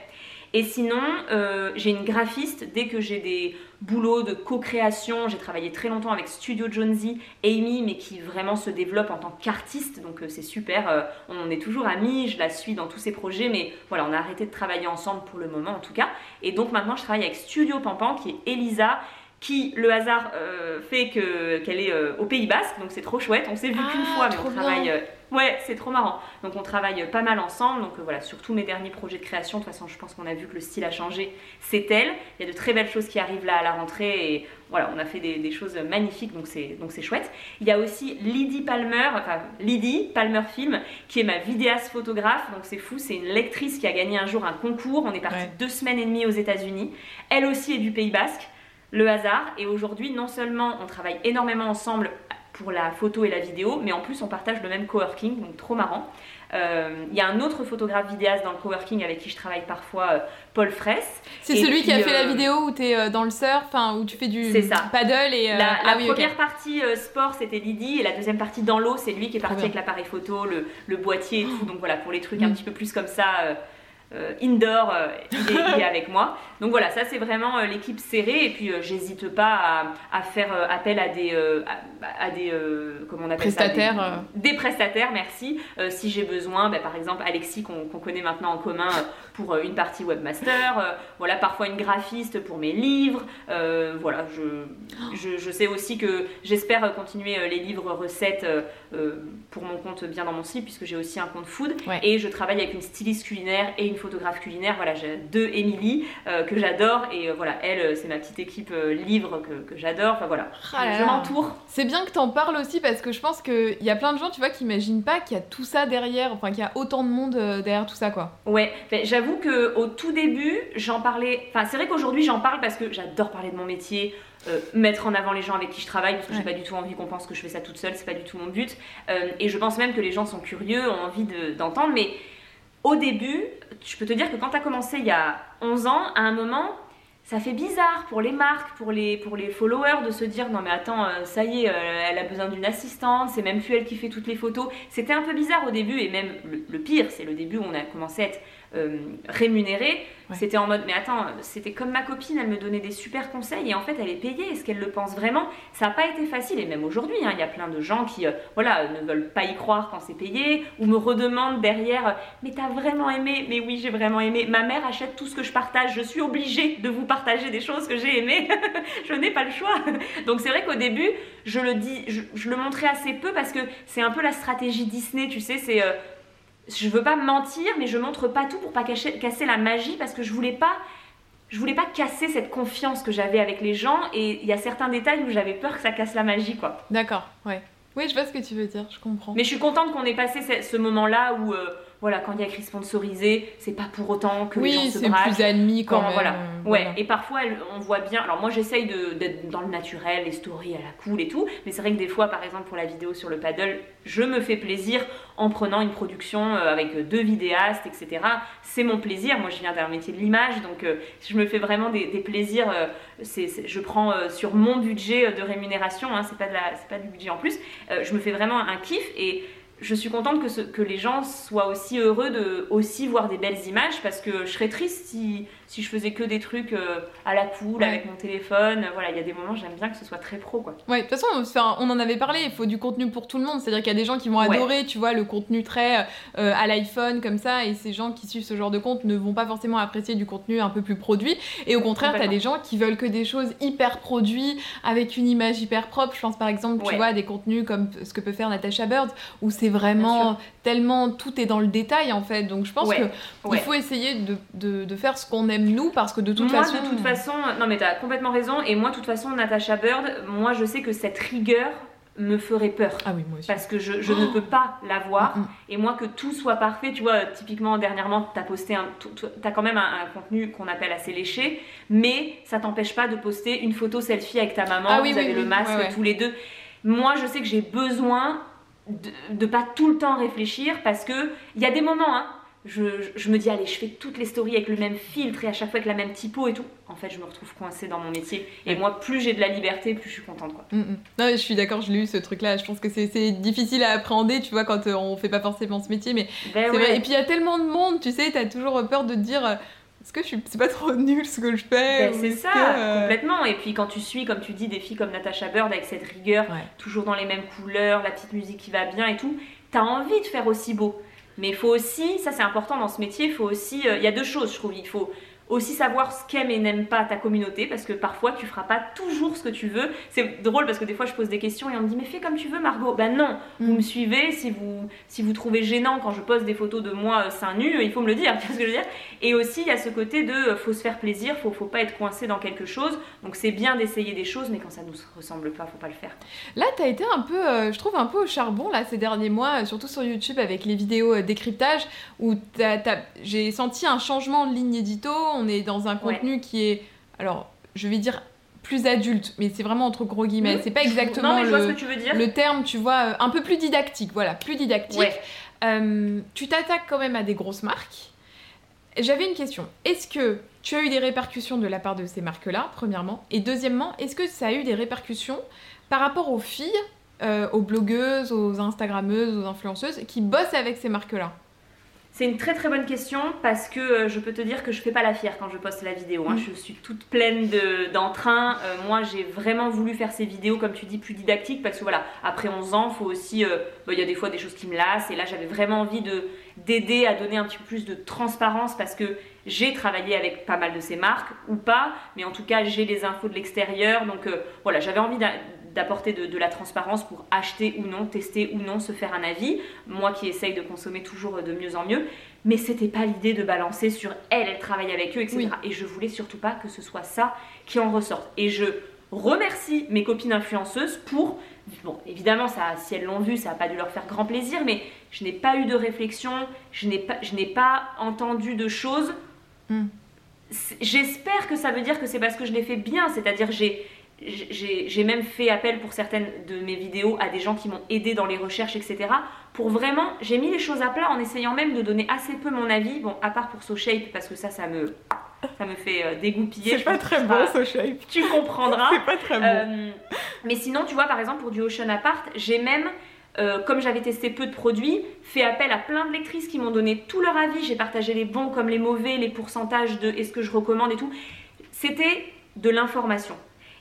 Et sinon, euh, j'ai une graphiste, dès que j'ai des boulots de co-création, j'ai travaillé très longtemps avec Studio Jonesy, Amy, mais qui vraiment se développe en tant qu'artiste, donc c'est super, on est toujours amis, je la suis dans tous ses projets, mais voilà, on a arrêté de travailler ensemble pour le moment en tout cas. Et donc maintenant je travaille avec Studio Pampan, qui est Elisa, qui le hasard euh, fait que qu'elle est euh, au Pays Basque, donc c'est trop chouette. On s'est vu qu'une ah, fois, mais on travaille. Euh, ouais, c'est trop marrant. Donc on travaille pas mal ensemble. Donc voilà, surtout mes derniers projets de création. De toute façon, je pense qu'on a vu que le style a changé. C'est elle. Il y a de très belles choses qui arrivent là à la rentrée et voilà, on a fait des, choses magnifiques. Donc c'est donc c'est chouette. Il y a aussi Lydie Palmer, enfin Lydie Palmer Film, qui est ma vidéaste photographe. Donc c'est fou. C'est une lectrice qui a gagné un jour un concours. On est parti deux semaines et demie aux États-Unis. Elle aussi est du Pays Basque le hasard. Et aujourd'hui, non seulement on travaille énormément ensemble pour la photo et la vidéo, mais en plus on partage le même coworking, donc trop marrant. Euh, Il y a un autre photographe vidéaste dans le coworking avec qui je travaille parfois, euh, Paul Fraisse. C'est celui qui a fait la euh, vidéo où tu es dans le surf, où tu fais du C'est ça. paddle et. euh, La, ah la oui, ok. première partie sport c'était Lydie et la deuxième partie dans l'eau c'est lui qui est parti avec l'appareil photo, le, le boîtier et tout. Donc voilà, pour les trucs un Mm. petit peu plus comme ça, indoor, euh, il, est, il est avec moi. Donc voilà, ça c'est vraiment euh, l'équipe serrée et puis euh, j'hésite pas à, à faire euh, appel à des, euh, à, à des euh, comment on appelle ça, Prestataires, des, euh. des prestataires, merci. Euh, si j'ai besoin, bah, par exemple Alexis qu'on connaît maintenant en commun euh, pour euh, une partie webmaster, euh, voilà parfois une graphiste pour mes livres, euh, voilà je, je, je sais aussi que j'espère euh, continuer euh, les livres recettes euh, euh, pour mon compte bien dans mon site puisque j'ai aussi un compte food Ouais. et je travaille avec une styliste culinaire et une photographe culinaire. Voilà, j'ai deux Émilie euh, que j'adore et euh, voilà, elle euh, c'est ma petite équipe livre que, que j'adore. Enfin voilà, Ah je m'entoure. C'est bien que t'en parles aussi parce que je pense qu'il y a plein de gens, tu vois, qui imaginent pas qu'il y a tout ça derrière, enfin qu'il y a autant de monde derrière tout ça, quoi. Ouais, ben, j'avoue que au tout début, j'en parlais. Enfin, c'est vrai qu'aujourd'hui, j'en parle parce que j'adore parler de mon métier, euh, mettre en avant les gens avec qui je travaille, parce que j'ai Ouais. pas du tout envie qu'on pense que je fais ça toute seule, c'est pas du tout mon but. Euh, et je pense même que les gens sont curieux, ont envie de- d'entendre. mais au début, je peux te dire que quand tu as commencé il y a 11 ans, à un moment, ça fait bizarre pour les marques, pour les, pour les followers de se dire non mais attends, euh, ça y est, euh, elle a besoin d'une assistante, c'est même plus elle qui fait toutes les photos. C'était un peu bizarre au début et même le, le pire, c'est le début où on a commencé à être euh, rémunéré. Ouais. C'était en mode mais attends, c'était comme ma copine, elle me donnait des super conseils et en fait elle est payée. Est-ce qu'elle le pense vraiment? Ça n'a pas été facile et même aujourd'hui, hein, il y a plein de gens qui euh, voilà ne veulent pas y croire quand c'est payé ou me redemandent derrière euh, mais t'as vraiment aimé? Mais oui, j'ai vraiment aimé. Ma mère achète tout ce que je partage. Je suis obligée de vous partager des choses que j'ai aimées. [LAUGHS] je n'ai pas le choix. [LAUGHS] Donc c'est vrai qu'au début, je le dis, je, je le montrais assez peu parce que c'est un peu la stratégie Disney, tu sais, c'est euh, je veux pas mentir, mais je montre pas tout pour pas cacher- casser la magie parce que je voulais pas. Je voulais pas casser cette confiance que j'avais avec les gens et il y a certains détails où j'avais peur que ça casse la magie quoi. D'accord, ouais. Oui, je vois ce que tu veux dire, je comprends. Mais je suis contente qu'on ait passé ce, ce moment-là où euh, voilà quand il y a écrit sponsorisé, c'est pas pour autant que les gens oui, se c'est braquent. plus admis quand, Quand- même. voilà. euh, Ouais, voilà. et parfois on voit bien. Alors moi j'essaye de- d'être dans le naturel, les stories à la cool et tout, mais c'est vrai que des fois, par exemple pour la vidéo sur le paddle, je me fais plaisir en prenant une production euh, avec deux vidéastes, etc. C'est mon plaisir. Moi je viens d'un métier de l'image, donc euh, je me fais vraiment des, des plaisirs. euh, c'est c'est- je prends euh, sur mon budget euh, de rémunération, hein, c'est pas, de la- c'est pas du budget en plus. Euh, je me fais vraiment un kiff et je suis contente que, que les gens soient aussi heureux de aussi voir des belles images parce que je serais triste si, si je faisais que des trucs euh, à la Ouais. avec mon téléphone. Voilà, il y a des moments j'aime bien que ce soit très pro quoi. Ouais, de toute façon, on en avait parlé, il faut du contenu pour tout le monde. C'est-à-dire qu'il y a des gens qui vont Ouais. adorer, tu vois, le contenu très euh, à l'iPhone comme ça, et ces gens qui suivent ce genre de compte ne vont pas forcément apprécier du contenu un peu plus produit. Et au contraire, t'as des gens qui veulent que des choses hyper produits, avec une image hyper propre. Je pense par exemple, tu vois, à des contenus comme ce que peut faire Natasha Bird, où c'est vraiment tellement tout est dans le détail en fait. Donc je pense Ouais. que Ouais. il faut essayer de, de, de faire ce qu'on aime nous, parce que de toute moi, façon. de toute façon, non mais t'as complètement raison. Et moi, de toute façon, Natasha Bird, moi, je sais que cette rigueur me ferait peur. Ah oui, moi aussi. Parce que je, je ne peux pas l'avoir. Mm, mm. Et moi, que tout soit parfait, tu vois, typiquement, dernièrement, t'as posté un. T'as quand même un, un contenu qu'on appelle assez léché, mais ça t'empêche pas de poster une photo selfie avec ta maman, Ah oui, vous oui, avez oui, le masque ouais. tous les deux. Moi, je sais que j'ai besoin de, de pas tout le temps réfléchir parce que il y a des moments, hein. Je, je me dis, allez, je fais toutes les stories avec le même filtre et à chaque fois avec la même typo et tout. En fait, je me retrouve coincée dans mon métier. Et Ouais. moi, plus j'ai de la liberté, plus je suis contente, quoi. Mm, mm. Non, mais je suis d'accord, je l'ai eu ce truc-là. Je pense que c'est c'est difficile à appréhender, tu vois, quand euh, on fait pas forcément ce métier. Mais Ben c'est ouais. vrai. Et puis il y a tellement de monde, tu sais, t'as toujours peur de te dire euh, est-ce que je suis... c'est pas trop nul ce que je fais Ben, c'est ça, que, euh, complètement. Et puis quand tu suis, comme tu dis, des filles comme Natasha Bird avec cette rigueur, Ouais. toujours dans les mêmes couleurs, la petite musique qui va bien et tout, t'as envie de faire aussi beau. Mais il faut aussi, ça c'est important dans ce métier, il faut aussi, euh, il y a deux choses je trouve, il faut aussi savoir ce qu'aime et n'aime pas ta communauté parce que parfois tu feras pas toujours ce que tu veux. C'est drôle parce que des fois je pose des questions et on me dit mais fais comme tu veux Margot. Ben non, vous Mm. me suivez si vous si vous trouvez gênant quand je poste des photos de moi euh, seins nus, il faut me le dire, [LAUGHS] tu vois ce que je veux dire? Et aussi il y a ce côté de euh, faut se faire plaisir, faut faut pas être coincé dans quelque chose. Donc c'est bien d'essayer des choses mais quand ça nous ressemble pas, faut pas le faire. Là, t'as été un peu, euh, je trouve, un peu au charbon là ces derniers mois, surtout sur YouTube avec les vidéos décryptage, où j'ai senti un changement de ligne édito. On est dans un Ouais. contenu qui est, alors, je vais dire plus adulte, mais c'est vraiment entre gros guillemets. Oui. C'est pas exactement Non, le, tu terme, tu vois, euh, un peu plus didactique. Voilà, plus didactique. Ouais. Euh, tu t'attaques quand même à des grosses marques. J'avais une question. Est-ce que tu as eu des répercussions de la part de ces marques-là, premièrement? Et deuxièmement, est-ce que ça a eu des répercussions par rapport aux filles, euh, aux blogueuses, aux Instagrammeuses, aux influenceuses qui bossent avec ces marques-là? C'est une très très bonne question parce que euh, je peux te dire que je fais pas la fière quand je poste la vidéo. hein. Mm. Je suis toute pleine de- d'entrain. Euh, moi, j'ai vraiment voulu faire ces vidéos, comme tu dis, plus didactiques parce que voilà, après 11 ans, faut aussi. euh, bah, Il y a des fois des choses qui me lassent et là, j'avais vraiment envie de d'aider à donner un petit peu plus de transparence parce que j'ai travaillé avec pas mal de ces marques ou pas, mais en tout cas, j'ai les infos de l'extérieur. Donc euh, voilà, j'avais envie d'apporter de, de la transparence pour acheter ou non, tester ou non, se faire un avis. Moi qui essaye de consommer toujours de mieux en mieux, mais c'était pas l'idée de balancer sur elle, elle travaille avec eux, etc. Oui. Et je voulais surtout pas que ce soit ça qui en ressorte. Et je remercie mes copines influenceuses pour, bon, évidemment, ça, si elles l'ont vu, ça n'a pas dû leur faire grand plaisir, mais je n'ai pas eu de réflexion, je n'ai pas, je n'ai pas entendu de choses. Hmm. J'espère que ça veut dire que c'est parce que je l'ai fait bien, c'est-à-dire j'ai j'ai même fait appel pour certaines de mes vidéos à des gens qui m'ont aidé dans les recherches, etc. Pour vraiment, j'ai mis les choses à plat en essayant même de donner assez peu mon avis. Bon, à part pour SoShape, parce que ça, ça me, ça me fait euh, dégoupiller. Je pense que tu seras- ce shape. Tu comprendras. [LAUGHS] pas très Euh, mais sinon, tu vois, par exemple, pour du Ocean Apart, j'ai même, euh, comme j'avais testé peu de produits, fait appel à plein de lectrices qui m'ont donné tout leur avis. J'ai partagé les bons comme les mauvais, les pourcentages de est-ce que je recommande et tout. C'était de l'information.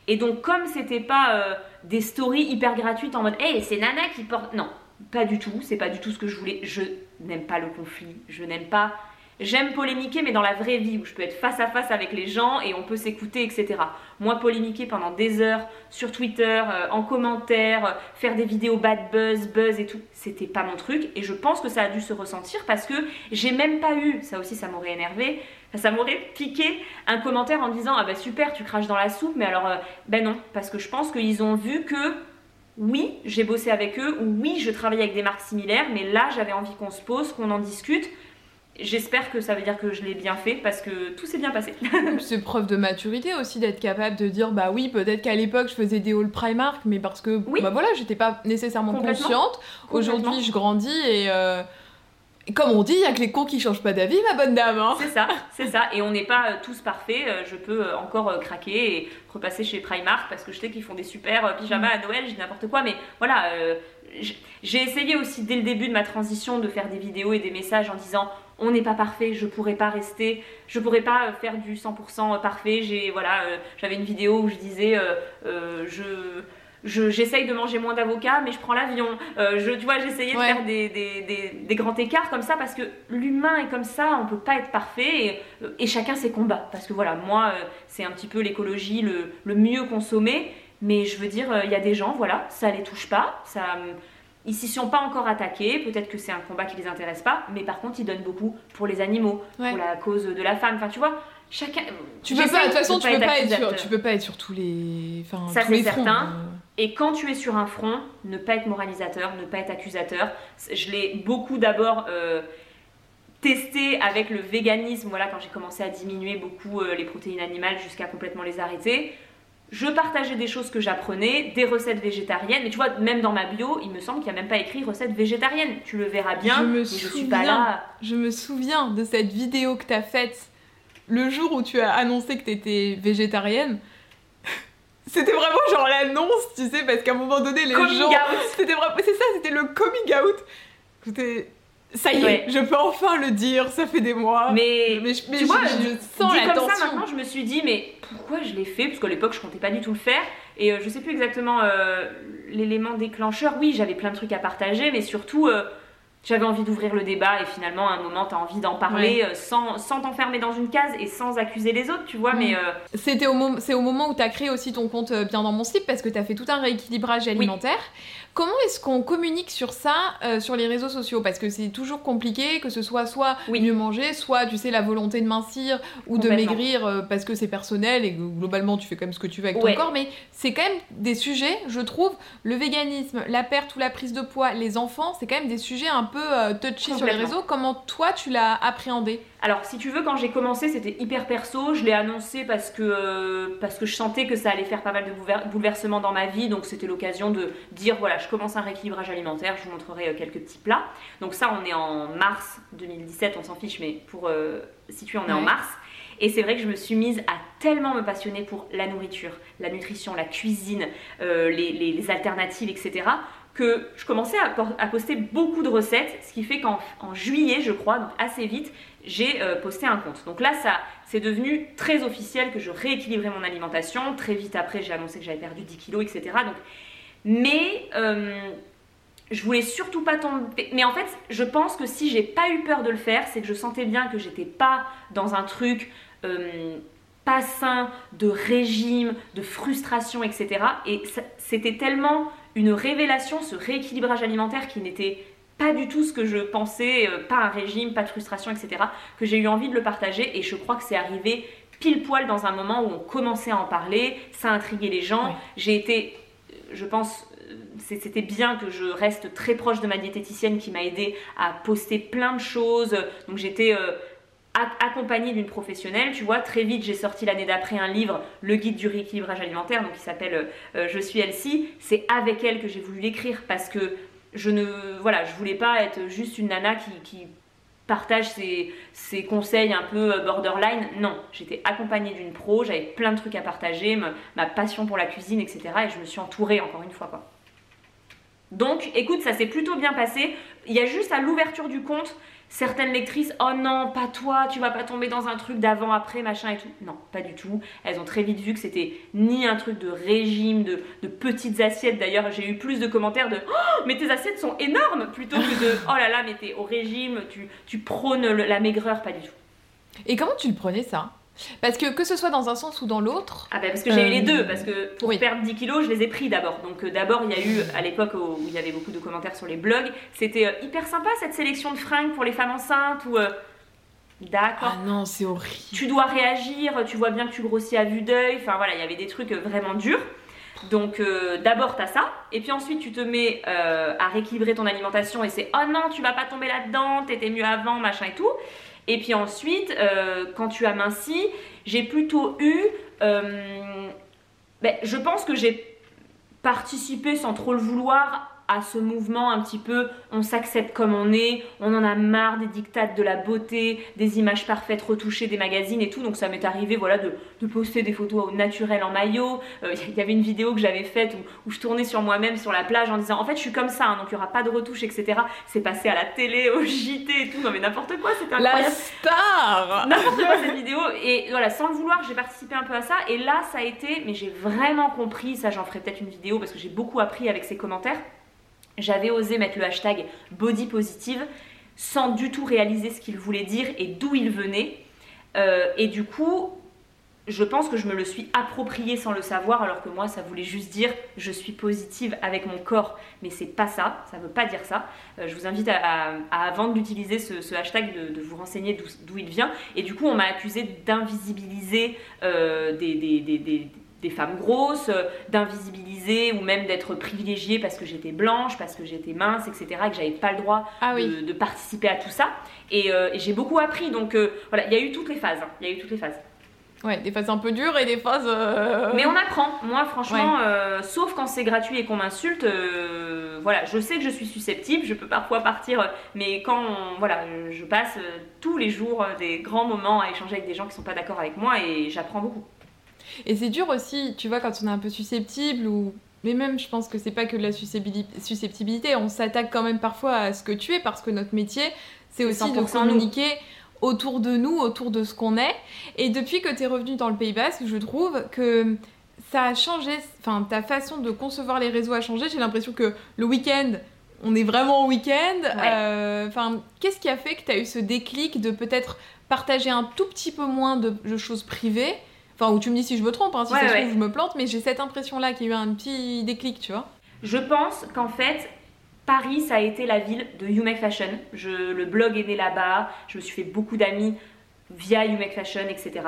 Et donc, comme c'était pas euh, des stories hyper gratuites en mode Hey, c'est Nana qui porte. Non, pas du tout. C'est pas du tout ce que je voulais. Je n'aime pas le conflit. Je n'aime pas. J'aime polémiquer, mais dans la vraie vie, où je peux être face à face avec les gens et on peut s'écouter, etc. Moi, polémiquer pendant des heures sur Twitter, euh, en commentaire, euh, faire des vidéos bad buzz, buzz et tout, c'était pas mon truc. Et je pense que ça a dû se ressentir parce que j'ai même pas eu, ça aussi ça m'aurait énervé, ça m'aurait piqué un commentaire en disant Ah bah super, tu craches dans la soupe, mais alors, euh, ben non, parce que je pense qu'ils ont vu que oui, j'ai bossé avec eux, ou oui, je travaille avec des marques similaires, mais là j'avais envie qu'on se pose, qu'on en discute. J'espère que ça veut dire que je l'ai bien fait parce que tout s'est bien passé. [LAUGHS] C'est preuve de maturité aussi d'être capable de dire bah oui peut-être qu'à l'époque je faisais des hauls Primark mais parce que Oui. bah voilà j'étais pas nécessairement consciente aujourd'hui je grandis et euh, et comme on dit il y a que les cons qui changent pas d'avis ma bonne dame hein. C'est ça, c'est ça. Et on n'est pas euh, tous parfaits. Euh, Je peux euh, encore craquer et repasser chez Primark parce que je sais qu'ils font des super pyjamas à Noël, je dis n'importe quoi. Mais voilà, j'ai essayé aussi dès le début de ma transition de faire des vidéos et des messages en disant on n'est pas parfait, je pourrais pas rester, je pourrais pas faire du 100% parfait. J'ai voilà, j'avais une vidéo où je disais euh, je je- j'essaye de manger moins d'avocats, mais je prends l'avion. Euh, je, tu vois, j'essayais Ouais. de faire des, des, des, des grands écarts comme ça parce que l'humain est comme ça, on peut pas être parfait et, euh, et chacun ses combats. Parce que voilà, moi, euh, c'est un petit peu l'écologie, le, le mieux consommer, mais je veux dire, il y a des gens, voilà, ça les touche pas, ça. Ils s'y sont pas encore attaqués, peut-être que c'est un combat qui les intéresse pas, mais par contre ils donnent beaucoup pour les animaux, Ouais. pour la cause de la femme. Enfin, tu vois, chacun. tu peux pas de toute façon tu peux pas être sur tu peux pas être sur tous les enfin Ça, tous c'est les fronts, certain. euh. Et quand tu es sur un front, ne pas être moralisateur, ne pas être accusateur. Je l'ai beaucoup d'abord euh, testé avec le véganisme, voilà, quand j'ai commencé à diminuer beaucoup euh, les protéines animales jusqu'à complètement les arrêter. Je partageais des choses que j'apprenais, des recettes végétariennes. Mais tu vois, même dans ma bio, il me semble qu'il n'y a même pas écrit recette végétarienne. Tu le verras bien, Je me mais je suis pas souviens. là. Je me souviens de cette vidéo que t'as faite le jour où tu as annoncé que t'étais végétarienne. C'était vraiment genre l'annonce, tu sais, parce qu'à un moment donné, les Coming gens. C'était vraiment. C'est ça, c'était le coming out. C'était. Ça y est, Ouais. je peux enfin le dire, ça fait des mois. Mais, mais, je- mais tu je, vois, je sens la comme ça maintenant, je me suis dit, mais pourquoi je l'ai fait? Parce qu'à l'époque, je comptais pas du tout le faire. Et euh, je sais plus exactement euh, l'élément déclencheur. Oui, j'avais plein de trucs à partager, mais surtout, euh, j'avais envie d'ouvrir le débat. Et finalement, à un moment, tu as envie d'en parler euh, sans sans t'enfermer dans une case et sans accuser les autres, tu vois. Mm. Mais euh, C'était au, c'est au moment où tu as créé aussi ton compte euh, Bien dans mon slip parce que tu as fait tout un rééquilibrage alimentaire. Comment est-ce qu'on communique sur ça euh, sur les réseaux sociaux? Parce que c'est toujours compliqué, que ce soit soit Oui. mieux manger, soit tu sais la volonté de mincir ou de maigrir euh, parce que c'est personnel et globalement tu fais quand même ce que tu veux avec Ouais. ton corps. Mais c'est quand même des sujets, je trouve, le véganisme, la perte ou la prise de poids, les enfants, c'est quand même des sujets un peu euh, touchy sur les réseaux. Comment toi tu l'as appréhendé? Alors, si tu veux, quand j'ai commencé, c'était hyper perso. Je l'ai annoncé parce que, euh, parce que je sentais que ça allait faire pas mal de bouleversements dans ma vie. Donc, c'était l'occasion de dire voilà, je commence un rééquilibrage alimentaire. Je vous montrerai quelques petits plats. Donc, ça, on est en mars 2017. On s'en fiche, mais pour situer, on est en mars. Et c'est vrai que je me suis mise à tellement me passionner pour la nourriture, la nutrition, la cuisine, les, alternatives, etc que je commençais à, poster beaucoup de recettes, ce qui fait qu'en juillet, je crois, donc assez vite, j'ai euh, posté un compte. Donc là, ça, c'est devenu très officiel que je rééquilibrais mon alimentation. Très vite après, j'ai annoncé que j'avais perdu 10 kilos, etc. Donc, mais euh, je voulais surtout pas tomber. Mais en fait, je pense que si j'ai pas eu peur de le faire, c'est que je sentais bien que j'étais pas dans un truc. Euh, pas sain, de régime, de frustration, etc. Et c'était tellement une révélation, ce rééquilibrage alimentaire qui n'était pas du tout ce que je pensais, euh, pas un régime, pas de frustration, etc., que j'ai eu envie de le partager et je crois que c'est arrivé pile poil dans un moment où on commençait à en parler, ça a intrigué les gens. J'ai été, je pense, euh, c'était bien que je reste très proche de ma diététicienne qui m'a aidé à poster plein de choses. Donc j'étais euh, accompagnée d'une professionnelle. Tu vois, très vite, j'ai sorti l'année d'après un livre, Le guide du rééquilibrage alimentaire, donc qui s'appelle euh, Je suis Elsie. C'est avec elle que j'ai voulu l'écrire parce que je ne, voilà, je voulais pas être juste une nana qui, partage ses, conseils un peu euh, borderline. Non, j'étais accompagnée d'une pro, j'avais plein de trucs à partager, ma, passion pour la cuisine, etc. Et je me suis entourée encore une fois. Donc, écoute, ça s'est plutôt bien passé. Il y a juste à l'ouverture du compte, certaines lectrices, oh non, pas toi, tu vas pas tomber dans un truc d'avant, après, machin et tout. Non, pas du tout. Elles ont très vite vu que c'était ni un truc de régime, de, petites assiettes. D'ailleurs, j'ai eu plus de commentaires de oh, mais tes assiettes sont énormes plutôt que de oh là là, mais t'es au régime, tu, tu prônes la maigreur, pas du tout. Et comment tu le prenais ça? Parce que que ce soit dans un sens ou dans l'autre. Ah ben parce que j'ai eu les deux, parce que pour perdre 10 kilos, je les ai pris d'abord. Donc euh, d'abord, il y a eu, à l'époque où il y avait beaucoup de commentaires sur les blogs, c'était euh, hyper sympa cette sélection de fringues pour les femmes enceintes ou... Euh, d'accord. Ah non, c'est horrible. Tu dois réagir, tu vois bien que tu grossis à vue d'œil. Enfin voilà, il y avait des trucs vraiment durs. Donc d'abord t'as ça, et puis ensuite tu te mets à rééquilibrer ton alimentation et c'est oh non tu vas pas tomber là-dedans, t'étais mieux avant, machin et tout. Et puis ensuite, euh, quand tu as minci, j'ai plutôt eu... Euh, ben, je pense que j'ai participé sans trop le vouloir à ce mouvement un petit peu on s'accepte comme on est, on en a marre des dictates de la beauté, des images parfaites retouchées des magazines et tout. Donc ça m'est arrivé voilà de, poster des photos naturelles en maillot. Euh, il y avait une vidéo que j'avais faite où, je tournais sur moi-même sur la plage en disant en fait je suis comme ça, hein, donc il n'y aura pas de retouches, etc. C'est passé à la télé, au JT et tout. Non mais n'importe quoi, c'était incroyable. La star N'importe quoi cette vidéo. Et voilà, sans le vouloir, j'ai participé un peu à ça. Et là, ça a été, mais j'ai vraiment compris, ça j'en ferai peut-être une vidéo parce que j'ai beaucoup appris avec ces commentaires j'avais osé mettre le hashtag body positive sans du tout réaliser ce qu'il voulait dire et d'où il venait. Euh, et du coup, je pense que je me le suis approprié sans le savoir, alors que moi, ça voulait juste dire je suis positive avec mon corps, mais c'est pas ça, ça veut pas dire ça. Euh, je vous invite à, avant d'utiliser ce, hashtag, de, vous renseigner d'où il vient. Et du coup, on m'a accusé d'invisibiliser euh, des, des femmes grosses, euh, d'invisibiliser ou même d'être privilégiée parce que j'étais blanche, parce que j'étais mince, etc. et que j'avais pas le droit ah de, participer à tout ça. Euh, et, j'ai beaucoup appris. Donc euh, voilà, il y a eu toutes les phases. Hein. Il y a eu toutes les phases. Ouais, des phases un peu dures et des phases. Mais on apprend. Moi, franchement, sauf quand c'est gratuit et qu'on m'insulte, voilà, je sais que je suis susceptible, je peux parfois partir, mais quand, voilà, je passe tous les jours des grands moments à échanger avec des gens qui sont pas d'accord avec moi et j'apprends beaucoup. Et c'est dur aussi, tu vois, quand on est un peu susceptible ou. Mais même, je pense que c'est pas que de la susceptibilité, on s'attaque quand même parfois à ce que tu es parce que notre métier, c'est aussi de communiquer autour de nous, autour de ce qu'on est. Et depuis que tu es revenu dans le Pays Basque, je trouve que ça a changé, enfin ta façon de concevoir les réseaux a changé. J'ai l'impression que le week-end, on est vraiment au week-end. Euh, enfin, qu'est-ce qui a fait que tu as eu ce déclic de peut-être partager un tout petit peu moins de choses privées Enfin, où tu me dis si je me trompe, hein, si ça se trouve, je me plante, mais j'ai cette impression-là qu'il y a eu un petit déclic, tu vois. Je pense qu'en fait, Paris, ça a été la ville de You Make Fashion. Je, le blog est né là-bas, je me suis fait beaucoup d'amis via You Make Fashion, etc.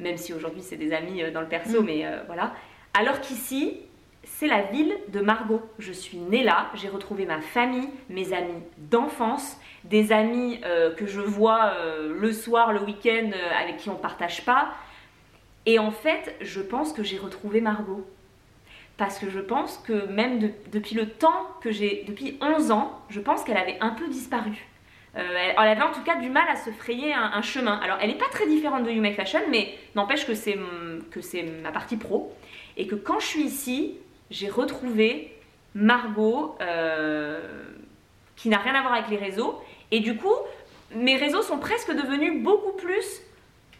Même si aujourd'hui c'est des amis euh, dans le perso, mm. mais euh, voilà. Alors qu'ici, c'est la ville de Margot. Je suis née là, j'ai retrouvé ma famille, mes amis d'enfance, des amis euh, que je vois euh, le soir, le week-end, euh, avec qui on partage pas. Et en fait, je pense que j'ai retrouvé Margot. Parce que je pense que même de- depuis le temps que j'ai, depuis 11 ans, je pense qu'elle avait un peu disparu. Euh, elle, avait en tout cas du mal à se frayer un, chemin. Alors, elle n'est pas très différente de You Make Fashion, mais n'empêche que c'est que c'est ma partie pro. Et que quand je suis ici, j'ai retrouvé Margot, euh, qui n'a rien à voir avec les réseaux. Et du coup, mes réseaux sont presque devenus beaucoup plus.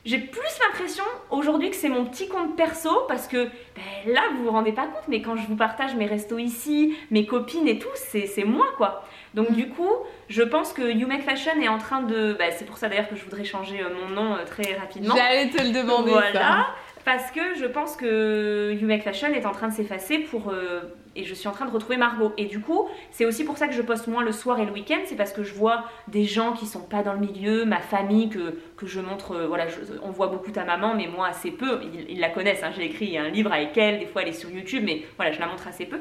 J'ai plus l'impression aujourd'hui que c'est mon petit compte perso parce que ben, là, vous vous rendez pas compte, mais quand je vous partage mes restos ici, mes copines et tout, c'est moi quoi. Donc, Mm. du coup, je pense que You Make Fashion est en train de. ben, c'est pour ça d'ailleurs que je voudrais changer euh, mon nom euh, très rapidement. J'allais te le demander Voilà, ça. parce que je pense que You Make Fashion est en train de s'effacer pour euh, et je suis en train de retrouver Margot. Et du coup, c'est aussi pour ça que je poste moins le soir et le week-end, c'est parce que je vois des gens qui sont pas dans le milieu, ma famille que, que je montre. euh, voilà, on voit beaucoup ta maman, mais moi assez peu. Ils, ils la connaissent. hein, J'ai écrit un livre avec elle. Des fois, elle est sur YouTube, mais voilà, je la montre assez peu.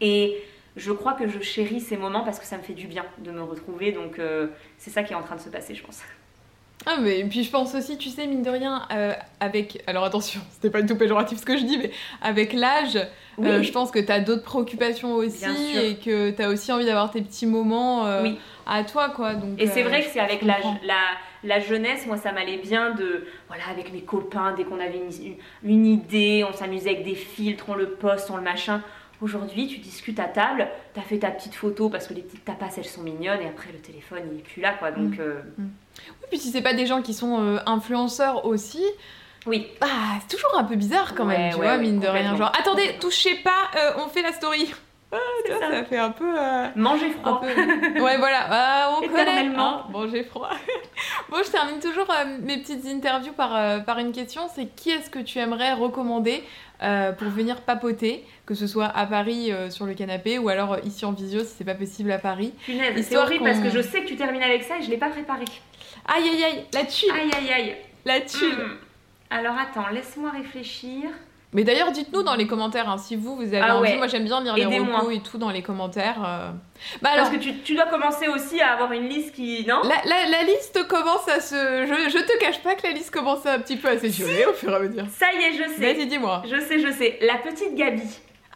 Et je crois que je chéris ces moments parce que ça me fait du bien de me retrouver. Donc, euh, c'est ça qui est en train de se passer, je pense. Ah mais et puis je pense aussi, tu sais, mine de rien, euh, avec... Alors attention, [LAUGHS] c'était pas du tout péjoratif ce que je dis, mais avec l'âge, Oui. euh, je pense que t'as d'autres préoccupations aussi et que t'as aussi envie d'avoir tes petits moments euh, Oui. à toi, quoi. Donc, Et c'est vrai que c'est avec je la, jeunesse, moi ça m'allait bien de, voilà, avec mes copains, dès qu'on avait une, idée, on s'amusait avec des filtres, on le poste, on le machin. Aujourd'hui, tu discutes à table, t'as fait ta petite photo parce que les petites tapas elles sont mignonnes et après le téléphone il est plus là quoi. Donc Mm. euh, Oui, puis si c'est pas des gens qui sont euh, influenceurs aussi, oui, bah c'est toujours un peu bizarre quand même, tu ouais, vois, ouais, mine de rien. Genre, attendez, touchez pas, euh, on fait la story. [LAUGHS] Ah, tu C'est vois, ça. ça fait un peu... euh, manger Un froid. peu. Ouais, voilà, Ah, on connaît. Hein. J'ai froid. [LAUGHS] bon, je termine toujours mes petites interviews par, par une question c'est qui est-ce que tu aimerais recommander pour venir papoter, que ce soit à Paris euh, sur le canapé ou alors ici en visio si c'est pas possible à Paris? Punaise, c'est horrible parce que je sais que tu termines avec ça et je l'ai pas préparé. Aïe aïe aïe, la tuile, Aïe aïe aïe. la tuile. Hmm. Alors attends, laisse-moi réfléchir. Mais d'ailleurs, dites-nous dans les commentaires hein, si vous, vous avez Ah envie. ouais. Moi, j'aime bien lire les recos et tout dans les commentaires. euh. Bah alors, Parce que tu, tu dois commencer aussi à avoir une liste qui. Non? La, la- la liste commence à se... Je, je te cache pas que la liste commence un petit peu à s'étioler au fur et à mesure. Ça y est, je sais. Vas-y, dis-moi. Je sais, je sais. La petite Gabi.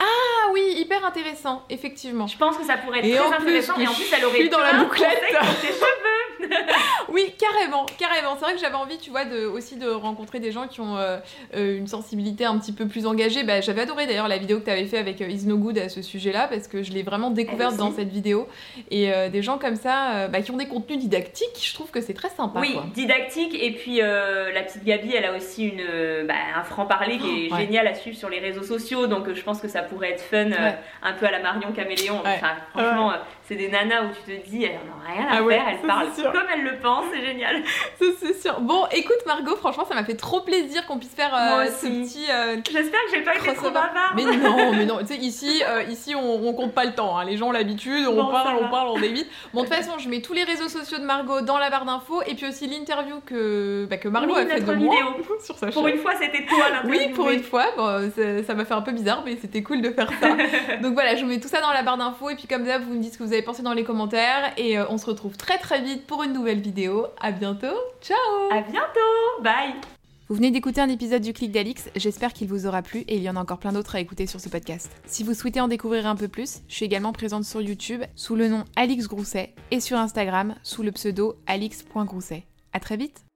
Ah oui, hyper intéressant, effectivement. Je pense que ça pourrait être Et très en plus intéressant. que et en je plus, elle aurait suis dans la bouclette. tes cheveux. [LAUGHS] Oui, carrément, carrément. C'est vrai que j'avais envie, tu vois, de, aussi de rencontrer des gens qui ont euh, euh, une sensibilité un petit peu plus engagée. Bah, j'avais adoré d'ailleurs la vidéo que tu avais fait avec euh, Is No Good à ce sujet-là, parce que je l'ai vraiment découverte aussi. dans cette vidéo. Et euh, des gens comme ça, euh, bah, qui ont des contenus didactiques, je trouve que c'est très sympa. Oui, quoi. didactique. Et puis, la petite Gabi, elle a aussi une, bah, un franc-parler qui est Oh, ouais. génial à suivre sur les réseaux sociaux. Donc, je pense que ça pourrait être fun, Ouais. un peu à la Marion Caméléon. Ouais. Enfin, franchement, c'est des nanas où tu te dis, elles n'en ont rien à Ah ouais, faire. Parlent c'est sûr. comme elles le pensent. C'est génial. [LAUGHS] C'est sûr. Bon, écoute Margot, franchement, ça m'a fait trop plaisir qu'on puisse faire euh, ce petit euh, J'espère que j'ai pas été trop bavard. Mais non, [LAUGHS] mais non, tu sais, ici, euh, ici on, on compte pas le temps. hein. Les gens ont l'habitude, on Bon, parle, on parle, on évite. Bon, de toute [LAUGHS] façon, je mets tous les réseaux sociaux de Margot dans la barre d'infos et puis aussi l'interview que, bah, que Margot Oui, a fait de notre moi vidéo. sur sa Pour chaîne. une fois, c'était toi l'interviewé. Oui, pour une fois, bon, ça ça m'a fait un peu bizarre, mais c'était cool de faire ça. Donc voilà, je vous mets tout ça dans la barre d'infos et puis comme d'hab, vous me dites ce que vous avez pensé dans les commentaires et euh, on se retrouve très très vite pour une nouvelle vidéo. À bientôt, ciao À bientôt. Bye. Vous venez d'écouter un épisode du Clic d'Alix, j'espère qu'il vous aura plu et il y en a encore plein d'autres à écouter sur ce podcast. Si vous souhaitez en découvrir un peu plus, je suis également présente sur YouTube sous le nom Alix Grousset et sur Instagram sous le pseudo alix.grousset. À très vite